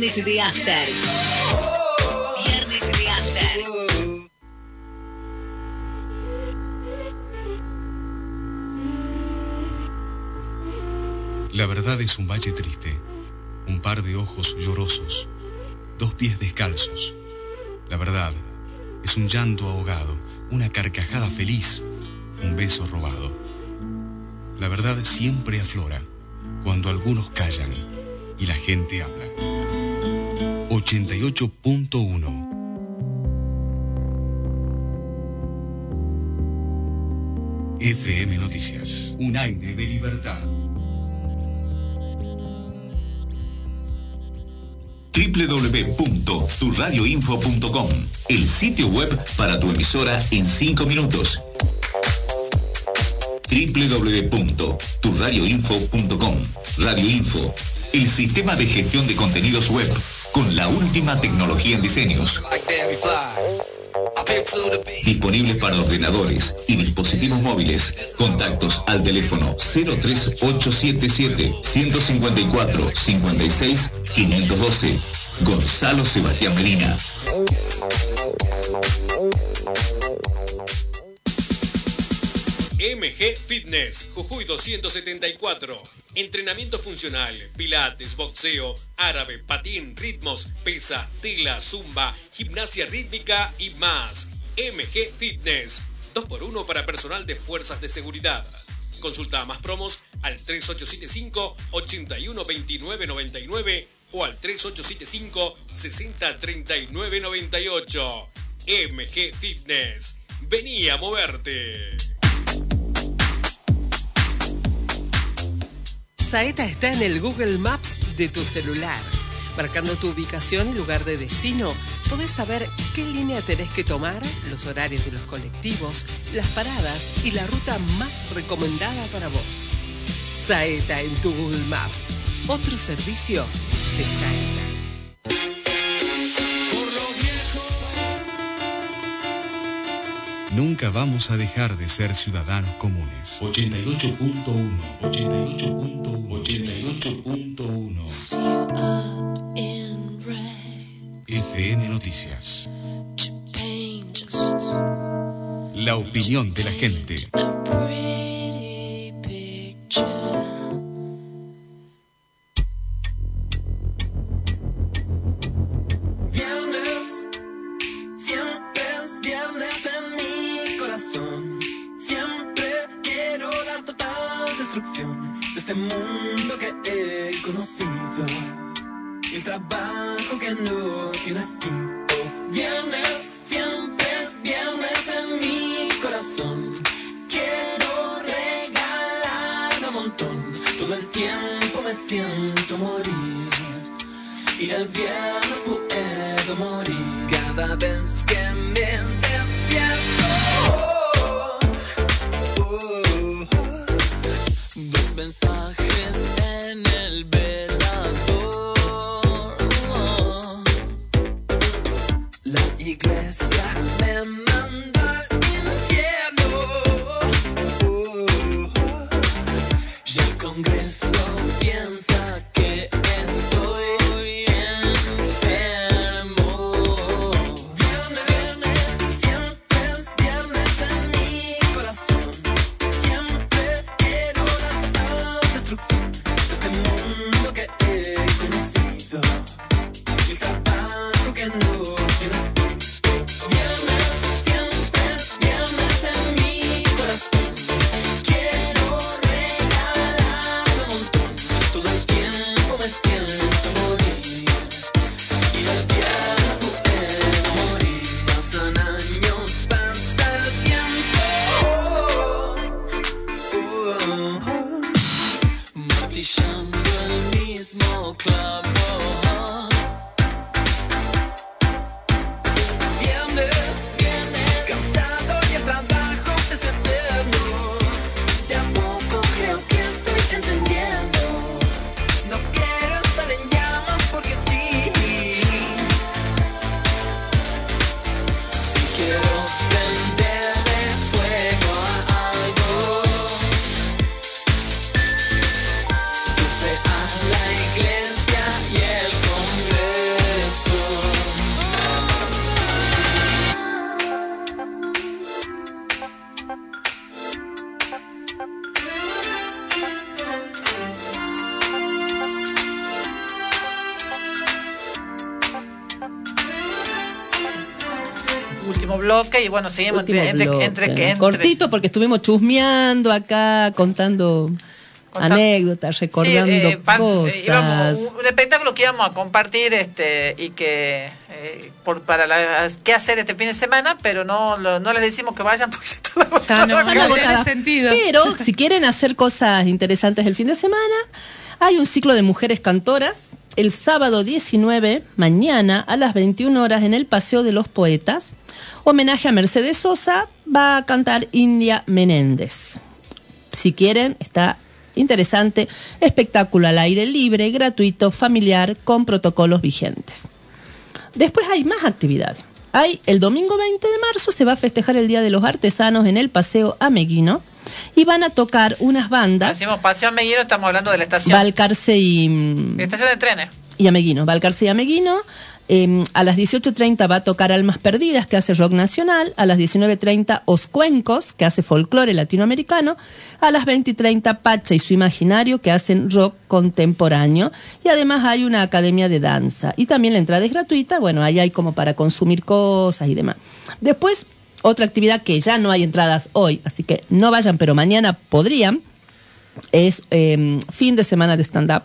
Viernes de After. Viernes de After. La verdad es un valle triste, un par de ojos llorosos, dos pies descalzos. La verdad es un llanto ahogado, una carcajada feliz, un beso robado. La verdad siempre aflora cuando algunos callan y la gente habla. 88.1 FM Noticias, un aire de libertad. www.turradioinfo.com, el sitio web para tu emisora en 5 minutos. www.turradioinfo.com, Radio Info, el sistema de gestión de contenidos web con la última tecnología en diseños. Disponible para ordenadores y dispositivos móviles. Contactos al teléfono 03877 154 56 512. Gonzalo Sebastián Medina. MG Fitness, Jujuy 274. Entrenamiento funcional, pilates, boxeo, árabe, patín, ritmos, pesa, tela, zumba, gimnasia rítmica y más. MG Fitness, 2x1 para personal de fuerzas de seguridad. Consulta más promos al 3875 812999 o al 3875 603998. MG Fitness. Vení a moverte. Saeta está en el Google Maps de tu celular. Marcando tu ubicación y lugar de destino, podés saber qué línea tenés que tomar, los horarios de los colectivos, las paradas y la ruta más recomendada para vos. Saeta en tu Google Maps. Otro servicio de Saeta. Nunca vamos a dejar de ser ciudadanos comunes. 88.1 88.1 88.1 FM Noticias. La opinión de la gente. Y bueno, seguimos Último entre, entre, bloque. entre, entre- Cortito porque estuvimos chusmeando acá, contando Contando- anécdotas, recordando Sí, eh, pan- eh, cosas. íbamos- un espectáculo que íbamos a compartir este y que eh, por para la, qué hacer este fin de semana, pero no lo- no les decimos que vayan porque se está no, Están no tiene sentido. Pero si quieren hacer cosas interesantes el fin de semana, hay un ciclo de mujeres cantoras el sábado 19, mañana a las 21 horas en el Paseo de los Poetas. Homenaje a Mercedes Sosa, va a cantar India Menéndez. Si quieren, está interesante. Espectáculo al aire libre, gratuito, familiar, con protocolos vigentes. Después hay más actividades. Hay el domingo 20 de marzo se va a festejar el Día de los Artesanos en el Paseo Ameguino y van a tocar unas bandas, Decimos Paseo Meguino, estamos hablando de la estación. Balcarce y, mm, estación de trenes. y Ameguino. Balcarce y Ameguino. Eh, a las 18.30 va a tocar Almas Perdidas, que hace rock nacional. A las 19.30 Oscuencos, que hace folclore latinoamericano. A las 20.30 Pacha y su Imaginario, que hacen rock contemporáneo. Y además hay una academia de danza. Y también la entrada es gratuita. Bueno, ahí hay como para consumir cosas y demás. Después, otra actividad que ya no hay entradas hoy, así que no vayan, pero mañana podrían, es eh, fin de semana de stand-up.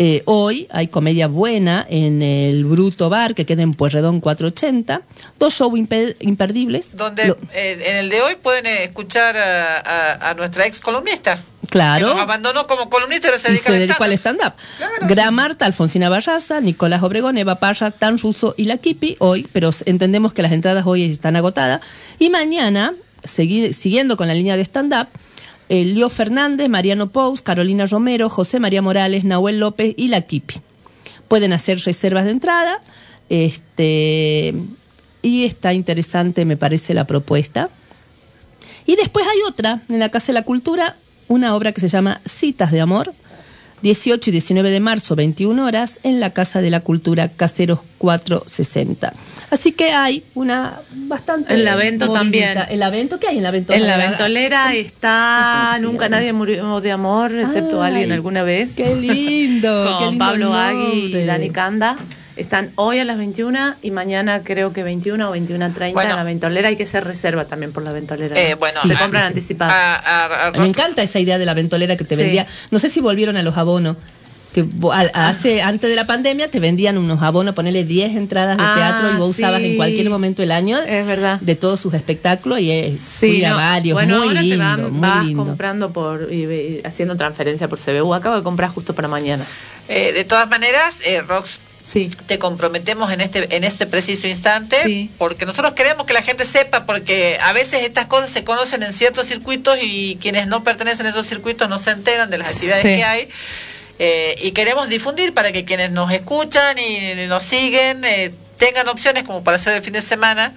Eh, hoy hay comedia buena en el Bruto Bar, que queda en Pueyrredón 480. Dos shows impe- imperdibles. Donde Lo- eh, en el de hoy pueden eh, escuchar a, a- a nuestra ex columnista. claro. Que nos abandonó como columnista y se y dedicó al stand-up. stand-up. Gran Marta, Alfonsina Barraza, Nicolás Obregón, Eva Parra, Tan Russo y La Kipi hoy, pero entendemos que las entradas hoy están agotadas. Y mañana, segui- siguiendo con la línea de stand-up, eh, Leo Fernández, Mariano Pous, Carolina Romero, José María Morales, Nahuel López y La Kipi. Pueden hacer reservas de entrada. Este, y está interesante, me parece, la propuesta. Y después hay otra, en la Casa de la Cultura, una obra que se llama Citas de Amor, 18 y 19 de marzo, 21 horas, en la Casa de la Cultura Caseros 460. Así que hay una bastante... En la Vento también. ¿En la Vento qué hay en la Vento? En la ventolera está Sí, Nunca nadie murió de amor, excepto Ay, alguien alguna vez. Qué lindo. Con qué lindo Pablo Agui y Dani Canda. Están hoy a las 21 y mañana creo que 21 o 21.30 Bueno. en la ventolera. Hay que hacer reserva también por la ventolera. Eh, ¿no? bueno, Se ah, compran sí. anticipadas. A- a- a- Me encanta esa idea de la ventolera que te Sí. vendía. No sé si volvieron a los abonos. Que Ah. hace antes de la pandemia te vendían unos abonos, ponerle 10 entradas de Ah, teatro y vos usabas sí. en cualquier momento del año Es verdad. de todos sus espectáculos y es Sí, fui a no. varios, bueno, muy ahora lindo, te van- muy vas lindo. comprando por y, y haciendo transferencia por CBU. Acabo de comprar justo para mañana. Eh, de todas maneras, eh, Rox, Sí. te comprometemos en este en este preciso instante, Sí. porque nosotros queremos que la gente sepa, porque a veces estas cosas se conocen en ciertos circuitos y quienes no pertenecen a esos circuitos no se enteran de las actividades Sí. que hay. Eh, y queremos difundir para que quienes nos escuchan y nos siguen eh, tengan opciones como para hacer el fin de semana.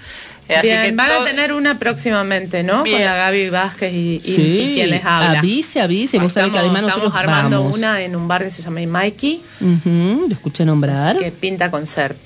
Eh, así Bien, que van todo- a tener una próximamente, ¿no? Bien. Con la Gaby Vázquez y, y- Sí, y quien les habla. avise, avise. Vos sabés que Estamos- además estamos nosotros armando vamos. una en un bar que se llama Mikey, Ujú, lo escuché nombrar. que pinta concert.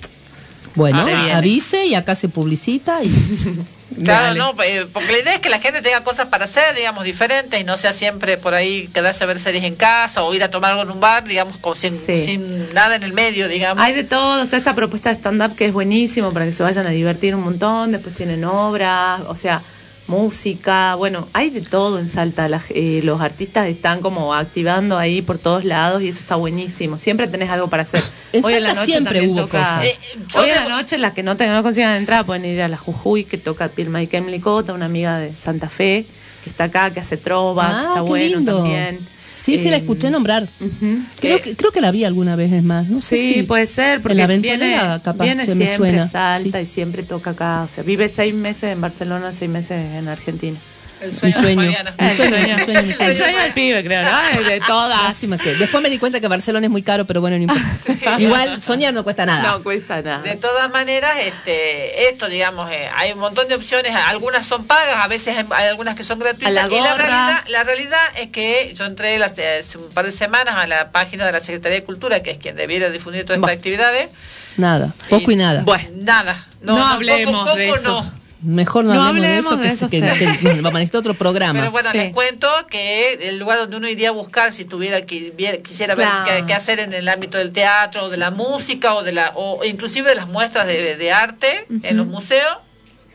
Bueno, avise y acá se publicita y Claro, Dale. no, eh, porque la idea es que la gente tenga cosas para hacer, digamos, diferentes y no sea siempre por ahí quedarse a ver series en casa o ir a tomar algo en un bar, digamos, con, sin, Sí. sin nada en el medio, digamos. Hay de todo, está esta propuesta de stand-up que es buenísimo para que se vayan a divertir un montón, después tienen obras, o sea, música, bueno, hay de todo en Salta, la- eh, los artistas están como activando ahí por todos lados y eso está buenísimo, siempre tenés algo para hacer. En Hoy en la Salta noche siempre también hubo toca- cosas. Eh, Hoy en la noche las que no, tengan, no consigan entrada pueden ir a la Jujuy que toca Pilma y Kemlicota, una amiga de Santa Fe que está acá, que hace trova, Ah, que está qué bueno lindo. también. Sí, sí, la escuché nombrar. ujú. Creo Eh, que, creo que la vi alguna vez, es más. No sé Sí, si puede ser, porque en la viene, capaz viene che, me siempre suena. Salta Sí. y siempre toca acá. O sea, vive seis meses en Barcelona, seis meses en Argentina. El Mi sueño, de sueño. Fabiana. Mi sueño, mi sueño, mi sueño. El sueño del pibe, creo, ¿no? De todas. Lástima que- Después me di cuenta que Barcelona es muy caro, pero bueno, no importa. Igual soñar no cuesta nada. No cuesta nada. De todas maneras, este, esto, digamos, eh, hay un montón de opciones, algunas son pagas, a veces hay, algunas que son gratuitas. La y la realidad, la realidad es que yo entré las- hace un par de semanas a la página de la Secretaría de Cultura, que es quien debiera difundir todas estas actividades. Nada, poco y nada. Bueno, Nada. No, No no, hablemos poco, de poco eso. no. Mejor no, No hablemos, hablemos de de eso, esos que, que, temas. que vamos a necesitar otro programa. Pero bueno, Sí. les cuento que el lugar donde uno iría a buscar si tuviera que viera- quisiera ver Claro. qué, qué hacer en el ámbito del teatro o de la música o de la o inclusive de las muestras de, de arte en los museos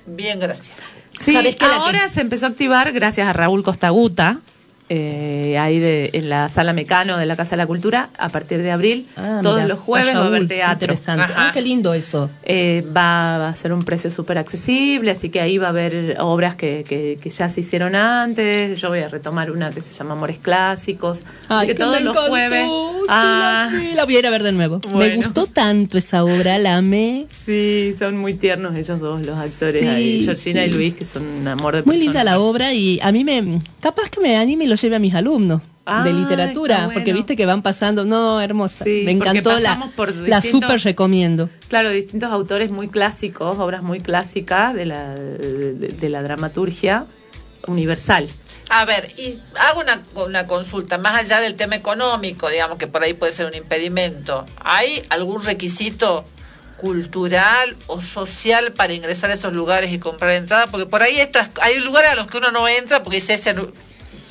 Bien, gracias. Sí, ahora se empezó a activar gracias a Raúl Costaguta, eh, ahí de, en la sala Mecano de la Casa de la Cultura, a partir de abril, Ah, todos los jueves va a haber teatro. Interesante. Ah, qué lindo eso. Eh, va, va a ser un precio súper accesible, así que ahí va a haber obras que, que, que ya se hicieron antes. Yo voy a retomar una que se llama Amores Clásicos. así que, todos me los encantó, jueves. sí, Ah, la vi, la voy a ir a ver de nuevo. Me gustó tanto esa obra, la amé. Sí, son muy tiernos ellos dos, los actores Sí, ahí, Georgina y sí. Luis, que son un amor de Muy personas. linda la obra y a mí me capaz que me anime y lo lleve a mis alumnos Ah, de literatura, está bueno. porque viste que van pasando, no, hermosa. Sí, me encantó la por la super recomiendo. Claro, distintos autores muy clásicos, obras muy clásicas de la, de, de la dramaturgia universal. A ver, y hago una, una consulta, más allá del tema económico, digamos que por ahí puede ser un impedimento, ¿hay algún requisito cultural o social para ingresar a esos lugares y comprar entrada? Porque por ahí estas, hay lugares a los que uno no entra porque dice, ese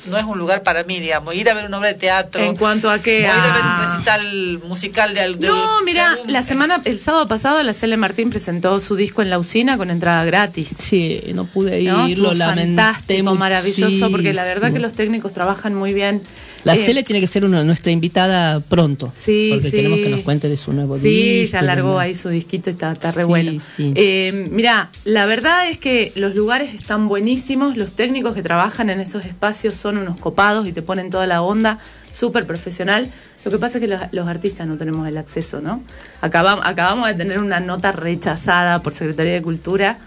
no, es un lugar para mí, digamos, ir a ver una obra de teatro. En cuanto a o que ir a ver un a- recital musical de, al- de- No, mira, algún- la semana, el sábado pasado, la Cele Martín presentó su disco en la usina con entrada gratis. Sí, no pude ¿no? ir, lo lamenté fantástico, maravilloso, porque la verdad que los técnicos trabajan muy bien. La Eh, Cele tiene que ser una, nuestra invitada pronto. Sí, porque sí. queremos que nos cuente de su nuevo Sí, disco. ya y largó ahí su disquito y está, está re Sí, bueno. sí. Eh, mira, la verdad es que los lugares están buenísimos, los técnicos que trabajan en esos espacios son unos copados y te ponen toda la onda, súper profesional. Lo que pasa es que los, los artistas no tenemos el acceso, ¿no? Acabamos, acabamos de tener una nota rechazada por Secretaría de Cultura,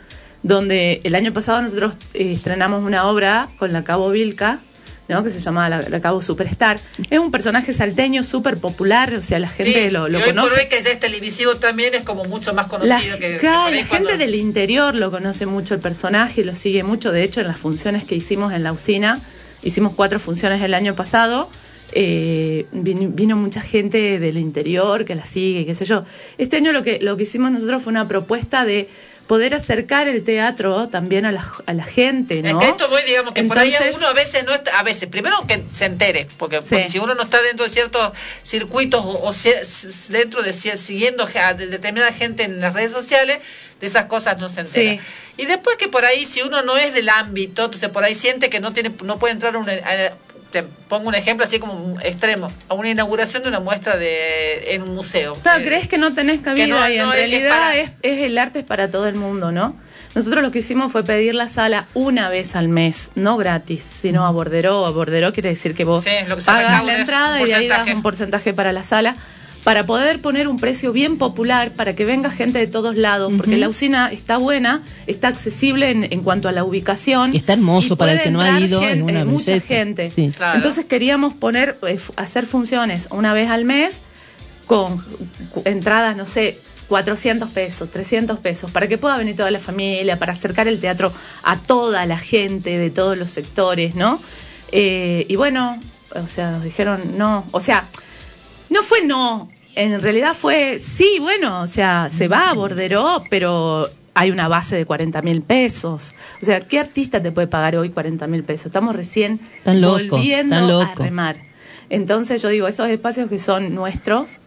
donde el año pasado nosotros eh, estrenamos una obra con la Cabo Vilca, ¿no? que se llama la, la Cabo Superstar. Es un personaje salteño súper popular, o sea, la gente Sí, lo, lo y hoy por conoce. hoy que ya es televisivo también es como mucho más La, conocido que, que la cuando- gente del interior lo conoce mucho el personaje, lo sigue mucho. De hecho, en las funciones que hicimos en la usina, hicimos cuatro funciones el año pasado. eh, vin- vino, mucha gente del interior que la sigue, qué sé yo. Este año lo que, lo que hicimos nosotros fue una propuesta de poder acercar el teatro también a la, a la gente, ¿no? Es que esto voy, digamos, que por ahí Entonces- uno a veces no está, a veces, primero que se entere, porque Sí. pues, si uno no está dentro de ciertos circuitos o, o si- s- dentro de si- siguiendo a de- determinada gente en las redes sociales, de esas cosas no se entera. Sí. Y después que por ahí, si uno no es del ámbito, entonces por ahí siente que no tiene, no puede entrar a una, a- te pongo un ejemplo así como extremo, a una inauguración de una muestra de en un museo. Claro, Eh, crees que no tenés cabida no- en no es realidad para- es, es el arte es para todo el mundo, ¿no? Nosotros lo que hicimos fue pedir la sala una vez al mes, no gratis, sino a borderó. A borderó quiere decir que vos Sí, lo que pagas la entrada y de ahí das un porcentaje para la sala para poder poner un precio bien popular para que venga gente de todos lados, porque la usina está buena, está accesible en, en cuanto a la ubicación. Y está hermoso y para el que no ha ido, gente, una mucha belleza. gente. Sí. Claro. Entonces queríamos poner, eh, hacer funciones una vez al mes con entradas, no sé, 400 pesos, 300 pesos, para que pueda venir toda la familia, para acercar el teatro a toda la gente de todos los sectores, ¿no? Eh, y bueno, o sea, nos dijeron no, o sea, no fue no, en realidad fue sí, bueno, o sea, se va a Borderó, pero hay una base de 40 mil pesos. O sea, ¿qué artista te puede pagar hoy 40 mil pesos? Estamos recién loco, volviendo a remar. Entonces yo digo, esos espacios que son nuestros,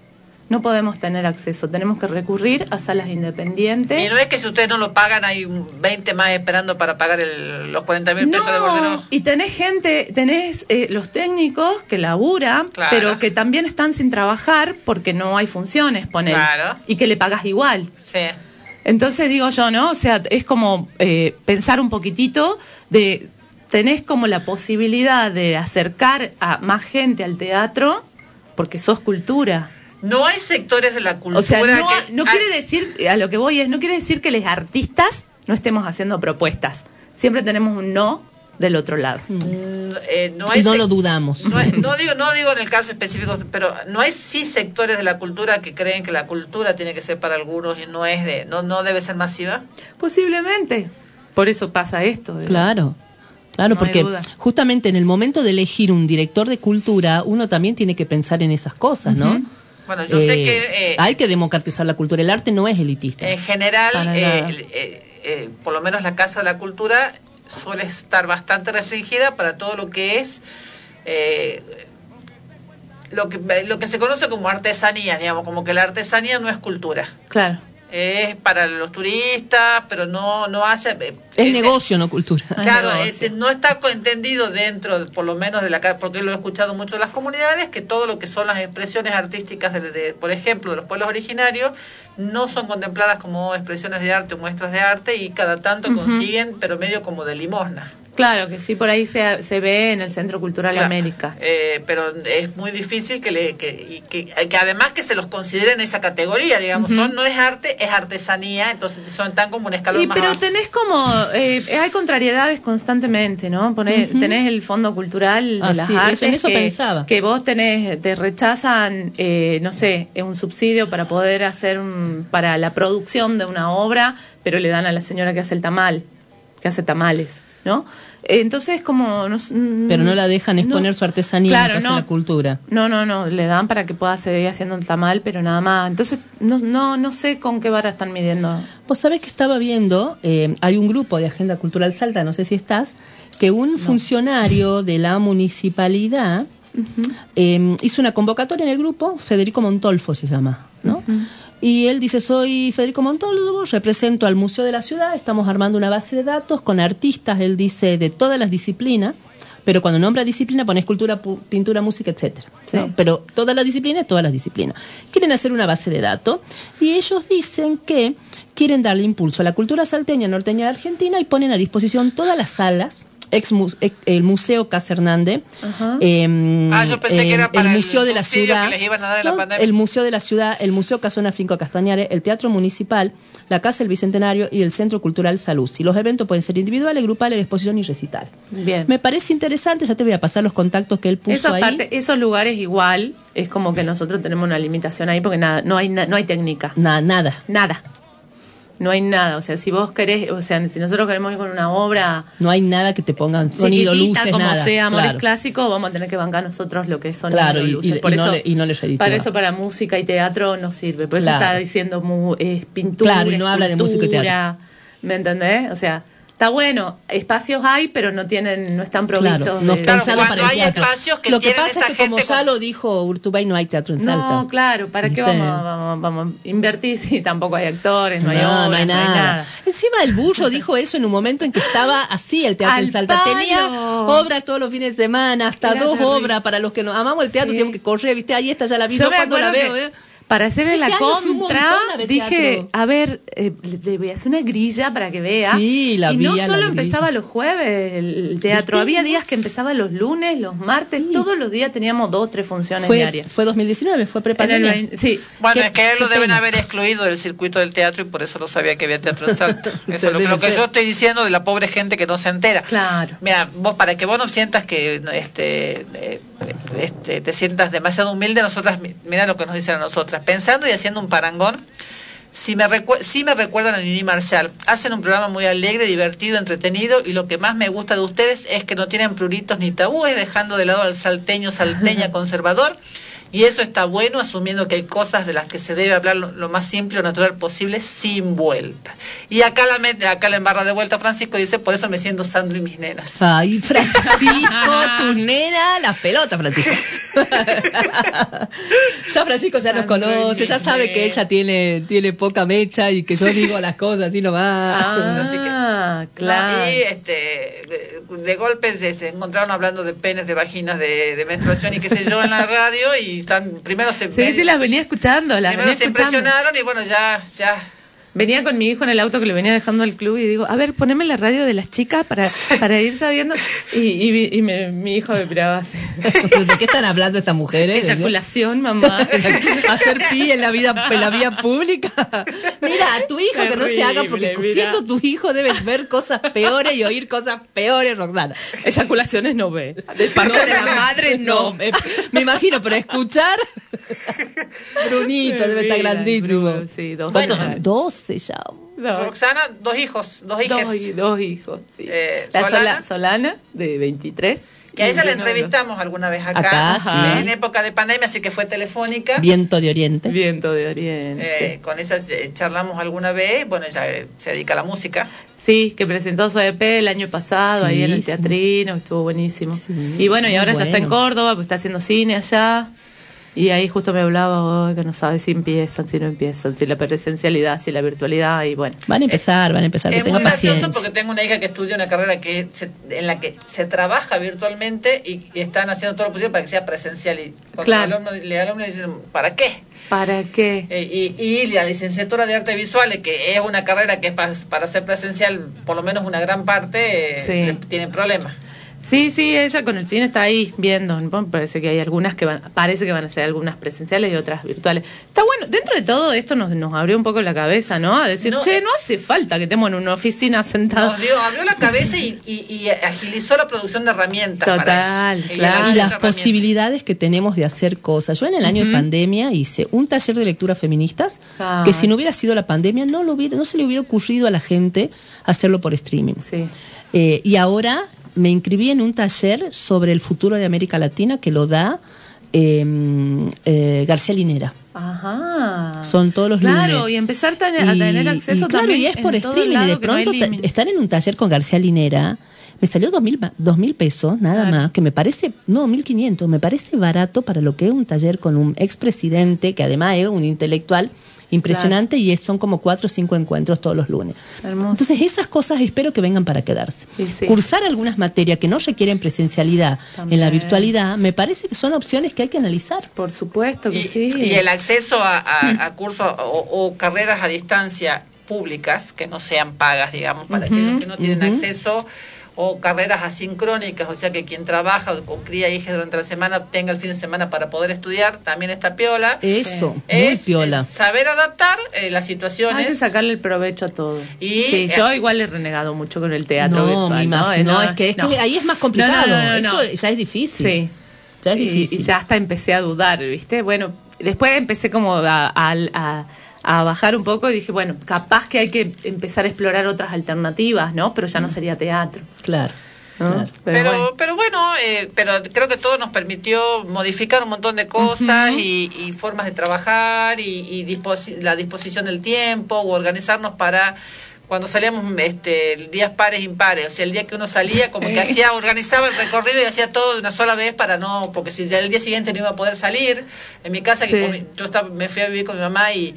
no podemos tener acceso. Tenemos que recurrir a salas independientes. Y no es que si ustedes no lo pagan, hay un 20 más esperando para pagar el- los 40 mil pesos de bordero. y tenés gente, tenés eh, los técnicos que laburan, Claro. pero que también están sin trabajar porque no hay funciones, poner. Claro. Y que le pagas igual. Sí. Entonces digo yo, ¿no? O sea, es como eh, pensar un poquitito de, tenés como la posibilidad de acercar a más gente al teatro porque sos cultura. No hay sectores de la cultura O sea, no, que... no quiere decir, a lo que voy es, no quiere decir que los artistas no estemos haciendo propuestas. Siempre tenemos un no del otro lado. Mm, eh, no, hay no sec- lo dudamos. No, hay- no digo no digo en el caso específico, pero no hay sí sectores de la cultura que creen que la cultura tiene que ser para algunos y no es de no no debe ser masiva. Posiblemente. Por eso pasa esto. Claro. Claro, No porque justamente en el momento de elegir un director de cultura, uno también tiene que pensar en esas cosas, ¿no? Bueno, yo sé que eh, hay que democratizar la cultura. El arte no es elitista. en general, eh, eh, eh, por lo menos la Casa de la Cultura suele estar bastante restringida para todo lo que es eh, lo que lo que se conoce como artesanías, digamos, como que la artesanía no es cultura. Claro. Es para los turistas, pero no, no hace... eh, Es negocio, no cultura. Claro, este, no está entendido dentro, por lo menos de la porque lo he escuchado mucho de las comunidades, que todo lo que son las expresiones artísticas, de, de, por ejemplo, de los pueblos originarios, no son contempladas como expresiones de arte o muestras de arte y cada tanto consiguen, pero medio como de limosna. Claro que sí, por ahí se, se ve en el Centro Cultural Claro. América. Eh, pero es muy difícil que le que, y que, que además que se los considere en esa categoría, digamos, son no es arte, es artesanía, entonces son tan como un escalón Y, más pero abajo. tenés como, eh, hay contrariedades constantemente, ¿no? Poné- Ujú. Tenés el Fondo Cultural de Ah, las sí, eso- Artes. en eso que, pensaba. Que vos tenés, te rechazan, eh, no sé, un subsidio para poder hacer, un, para la producción de una obra, pero le dan a la señora que hace el tamal, que hace tamales, ¿no? Entonces, como... Mm, Pero no la dejan exponer no. su artesanía Claro, hace no. la cultura. No, no, no, le dan para que pueda seguir haciendo el tamal, pero nada más. Entonces, no, no, no sé con qué vara están midiendo. Vos sabés que estaba viendo, eh, hay un grupo de Agenda Cultural Salta, no sé si estás, que un funcionario de la municipalidad eh, hizo una convocatoria en el grupo, Federico Montolfo se llama, ¿no? Y él dice, soy Federico Montolfo, represento al Museo de la Ciudad, estamos armando una base de datos con artistas, él dice, de todas las disciplinas, pero cuando nombra disciplina pone escultura, pintura, música, etcétera. Pero todas las disciplinas, todas las disciplinas. Quieren hacer una base de datos y ellos dicen que quieren darle impulso a la cultura salteña, norteña de Argentina y ponen a disposición todas las salas, ex el Museo Casa Hernández, em, Ah, yo pensé que era em, para el el Museo de la Ciudad, que les iban a dar en la pandemia. el Museo de la Ciudad, el Museo Casona Finco Castañares, el Teatro Municipal, la Casa del Bicentenario y el Centro Cultural Salud. Y los eventos pueden ser individuales, grupales, exposición y recital. Bien. Me parece interesante, ya te voy a pasar los contactos que él puso Esa ahí. parte, esos lugares igual es como que nosotros tenemos una limitación ahí porque nada, no hay na- no hay técnica. Nada, nada. Nada. No hay nada, o sea, si vos querés, o sea, si nosotros queremos ir con una obra No hay nada que te pongan sonido, luces, como nada. sea Amores claro. Clásicos, vamos a tener que bancar nosotros lo que sonido Claro, y- luces. y- Por y no eso, le- y no les reditúa. Para eso, para música y teatro no sirve. Por eso Claro. está diciendo mu- es pintura, Claro, y no habla de música y teatro. ¿Me entendés? O sea, está bueno, espacios hay, pero no tienen, no están provistos. Claro, no de- pensado para el hay teatro. espacios que Lo que pasa esa es que como gente ya con- lo dijo Urtubey, no hay teatro en Salta. No, claro, ¿para qué vamos, vamos, vamos a invertir si tampoco hay actores, no, hay No, obras, no hay nada. Encima el burro dijo eso en un momento en que estaba así el teatro en Salta. palo. Tenía obras todos los fines de semana, hasta Era dos terrible. obras para los que nos amamos el teatro, Sí. tenemos que correr, viste, ahí está, ya la vi, Yo no me cuando la veo, que ¿eh? Para hacerle la contra, dije, a ver, eh, le voy a hacer una grilla para que vea. Sí, la y vi no solo empezaba los jueves el, teatro, ¿Viste? había días que empezaba los lunes, los martes, todos los días teníamos dos, tres funciones Fue, diarias. fue 2019, fue prepandemia. sí. Bueno, es que él lo deben pena. haber excluido del circuito del teatro y por eso no sabía que había teatro en Salta. Eso es lo, lo que yo estoy diciendo de la pobre gente que no se entera. Claro. Mira, vos para que vos no sientas que este, eh, este, te sientas demasiado humilde, nosotras, mi- mira lo que nos dicen a nosotras, pensando y haciendo un parangón. Si me, recu- sí me recuerdan a Nini Marshall. Hacen un programa muy alegre, divertido, entretenido y lo que más me gusta de ustedes es que no tienen pruritos ni tabúes, dejando de lado al salteño, salteña conservador. Y eso está bueno, asumiendo que hay cosas de las que se debe hablar lo, lo más simple o natural posible, sin vuelta. Y acá la, mete- acá la embarra de vuelta Francisco y dice, por eso me siento Sandro y mis nenas. Ay, Francisco, tu nena, las pelotas, Francisco. ya Francisco ya nos conoce, ya sabe que ella tiene, tiene poca mecha y que yo Sí. digo las cosas así nomás. Así que- Ah, claro. No, y este, de, de golpe se, se encontraron hablando de penes, de vaginas, de, de menstruación y qué sé yo en la radio y están primero se, Sí, sí, las venía escuchando, las primero venía se escuchando. impresionaron y bueno, ya, ya. Venía con mi hijo en el auto que le venía dejando al club y digo, a ver, poneme la radio de las chicas para, para ir sabiendo. Y, y, y me- mi hijo me miraba así. ¿De qué están hablando estas mujeres? Eyaculación, mamá. Hacer pi en la vida en la vía pública. Mira, a tu hijo que no se haga porque mira. siendo tu hijo debes ver cosas peores y oír cosas peores, Roxana. Eyaculaciones no ve. De parte de la madre, no. me, me imagino, pero escuchar. Brunito, debe estar grandísimo. Bruno, sí, dos ¿Cuántos? 12 ya. Roxana, dos hijos, dos hijas. Dos, hi- dos hijos, sí. Eh, La Solana, Sola- Solana, de 23. que a ella la entrevistamos alguna vez acá, Acá, sí. en época de pandemia, así que fue telefónica. Viento de Oriente. Viento de Oriente. Eh, con ella eh, charlamos alguna vez, bueno, ella se dedica a la música. Sí, que presentó su EP el año pasado Sí, ahí en el sí. teatrino, estuvo buenísimo. y bueno, y ahora ya está en. Córdoba, pues está haciendo cine allá. Y ahí justo me hablaba hoy que no sabe si empiezan, si no empiezan, si la presencialidad, si la virtualidad y bueno. Van a empezar, van a empezar, que Es tenga muy gracioso paciencia. porque tengo una hija que estudia una carrera que se- en la que se trabaja virtualmente y, y están haciendo todo lo posible para que sea presencial. Y cuando Claro. el alumno, el alumno dice, ¿para qué? ¿Para qué? Eh, y, y la licenciatura de artes visuales, que es una carrera que es para, para ser presencial, por lo menos una gran parte, eh, Sí. le- tiene problemas. Sí, sí, ella con el cine está ahí viendo. ¿no? Parece que hay algunas que van, parece que van a ser algunas presenciales y otras virtuales. Está bueno, dentro de todo esto nos, nos abrió un poco la cabeza, ¿no? A decir, No, che, eh, no hace falta que estemos en una oficina sentados. Dio, abrió la cabeza y, y- y agilizó la producción de herramientas. para Total, eso. Claro. y a las posibilidades que tenemos de hacer cosas. Yo en el año de pandemia hice un taller de lectura feministas Ah. que si no hubiera sido la pandemia no, lo hubiera, no se le hubiera ocurrido a la gente hacerlo por streaming. Sí. Eh, y ahora me inscribí en un taller sobre el futuro de América Latina que lo da eh, eh, García Linera. Ajá. Son todos los Claro, lunes. y empezar a tener, a tener acceso y claro, también y es por streaming. Y de no pronto estar en un taller con García Linera me salió dos mil, dos mil pesos, nada más, que me parece, no, mil quinientos, me parece barato para lo que es un taller con un expresidente, que además es un intelectual impresionante y es, son como cuatro o cinco encuentros todos los lunes. Hermoso. Entonces esas cosas espero que vengan para quedarse. Sí, sí. Cursar algunas materias que no requieren presencialidad en la virtualidad me parece que son opciones que hay que analizar. Por supuesto que y, sí. y el acceso a, a- a cursos o, o carreras a distancia públicas que no sean pagas, digamos, para Ujú, aquellos que no tienen acceso o carreras asincrónicas, o sea que quien trabaja o, cría hijas durante la semana tenga el fin de semana para poder estudiar, también está piola. Eso, muy Es, piola. es saber adaptar eh, las Hay que situaciones. sacarle el provecho a todo. Y- sí, yo igual he renegado mucho con el teatro No, virtual. ¿no? No, es que, es que no. ahí es más complicado. no, no, no, no. Eso ya es difícil. Sí. Ya es Y- difícil. Y, ya hasta empecé a dudar, ¿viste? Bueno, después empecé como a, a- a- a bajar un poco y dije, bueno, capaz que hay que empezar a explorar otras alternativas, ¿no? Pero ya no sería teatro. Claro. ¿no? Claro. Pero, bueno. pero bueno, eh, pero creo que todo nos permitió modificar un montón de cosas y, y formas de trabajar y, y disposi- la disposición del tiempo o organizarnos para cuando salíamos este días pares impares, o sea, el día que uno salía como que hacía organizaba el recorrido y hacía todo de una sola vez para no porque si ya el día siguiente no iba a poder salir. En mi casa Sí. que yo estaba, me fui a vivir con mi mamá y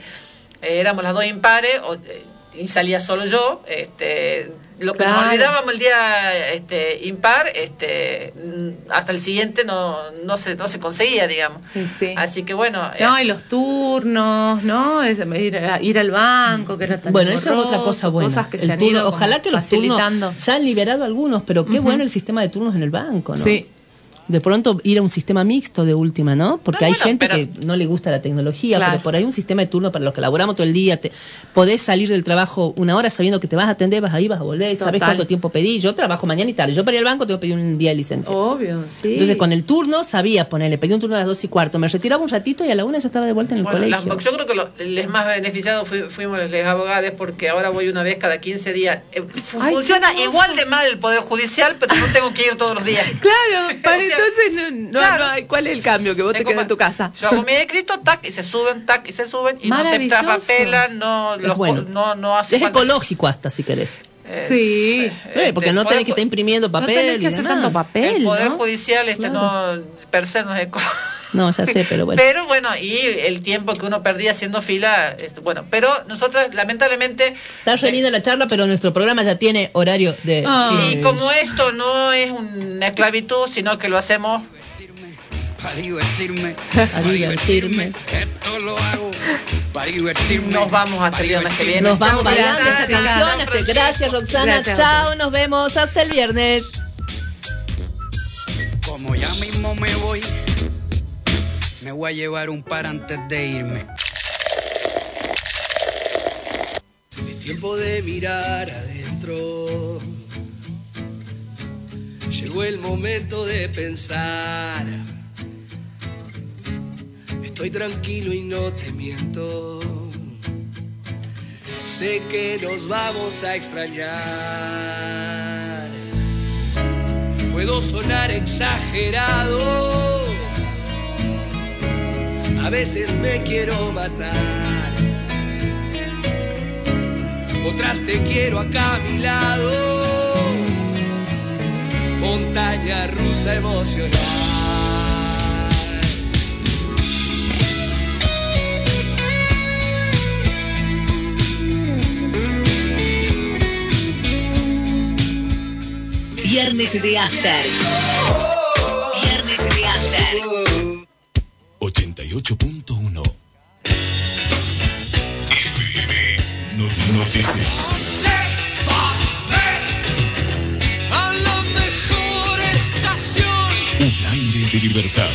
eh, éramos las dos impares o, eh, y salía solo yo, este lo que nos olvidábamos el día este impar, este mm, hasta el siguiente no no se no se conseguía, digamos. Sí, sí. Así que bueno, eh, No, y los turnos, ¿no? Es ir, al banco, que era tan Bueno, eso es otra cosa buena. Cosas que El se han turno- ojalá que los facilitando. turnos ya han liberado algunos, pero qué bueno el sistema de turnos en el banco, ¿no? Sí. De pronto ir a un sistema mixto de última, ¿no? Porque No, hay bueno, gente pero- que no le gusta la tecnología, Claro. pero por ahí un sistema de turno para los que laboramos todo el día, te, podés salir del trabajo una hora sabiendo que te vas a atender, vas ahí, vas a volver, sabes cuánto tiempo pedí. Yo trabajo mañana y tarde. Yo para ir al banco tengo que pedir un día de licencia. Obvio, sí. Entonces con el turno sabía ponerle, pedí un turno a las dos y cuarto, me retiraba un ratito y a la una ya estaba de vuelta en el Bueno, colegio. las- yo creo que lo- les más beneficiados fui- fuimos los abogados porque ahora voy una vez cada 15 días. Eh, Ay, funciona igual de mal el Poder Judicial, pero no tengo que ir todos los días. Claro, sea, entonces no, no- claro. no hay- ¿cuál es el cambio? Que vos te quedas en tu casa. Yo hago mi escrito, tac, y se suben, tac, y se suben, y no se trapapelan, no, los, bueno. no, no hace es falta- ecológico hasta si querés. eh, Sí. Eh, porque no tenés que estar imprimiendo papel. tenés que hacer tanto papel. El Poder ¿no? Judicial este Claro. no, per se no es eco- No, ya sé, pero bueno. Pero bueno, y el tiempo que uno perdía haciendo fila, bueno, pero nosotros lamentablemente Está re linda la charla, pero nuestro programa ya tiene horario de... Y como esto no es una esclavitud, sino que lo hacemos Para divertirme, A divertirme. esto lo hago para divertirme. nos vamos hasta el viernes que viene. Nos vamos bailando esa canción. Francisco. Gracias, Roxana. Gracias, Chao, nos vemos. Hasta el viernes. Como ya mismo me voy, me voy a llevar un par antes de irme. Es tiempo de mirar adentro. Llegó el momento de pensar. Estoy tranquilo y no te miento. Sé que nos vamos a extrañar. Puedo sonar exagerado a veces me quiero matar. Otras te quiero acá a mi lado, montaña rusa emocional. Viernes de After. Viernes de After. 88.1 FM No- Noticias. A la mejor estación. Un aire de libertad.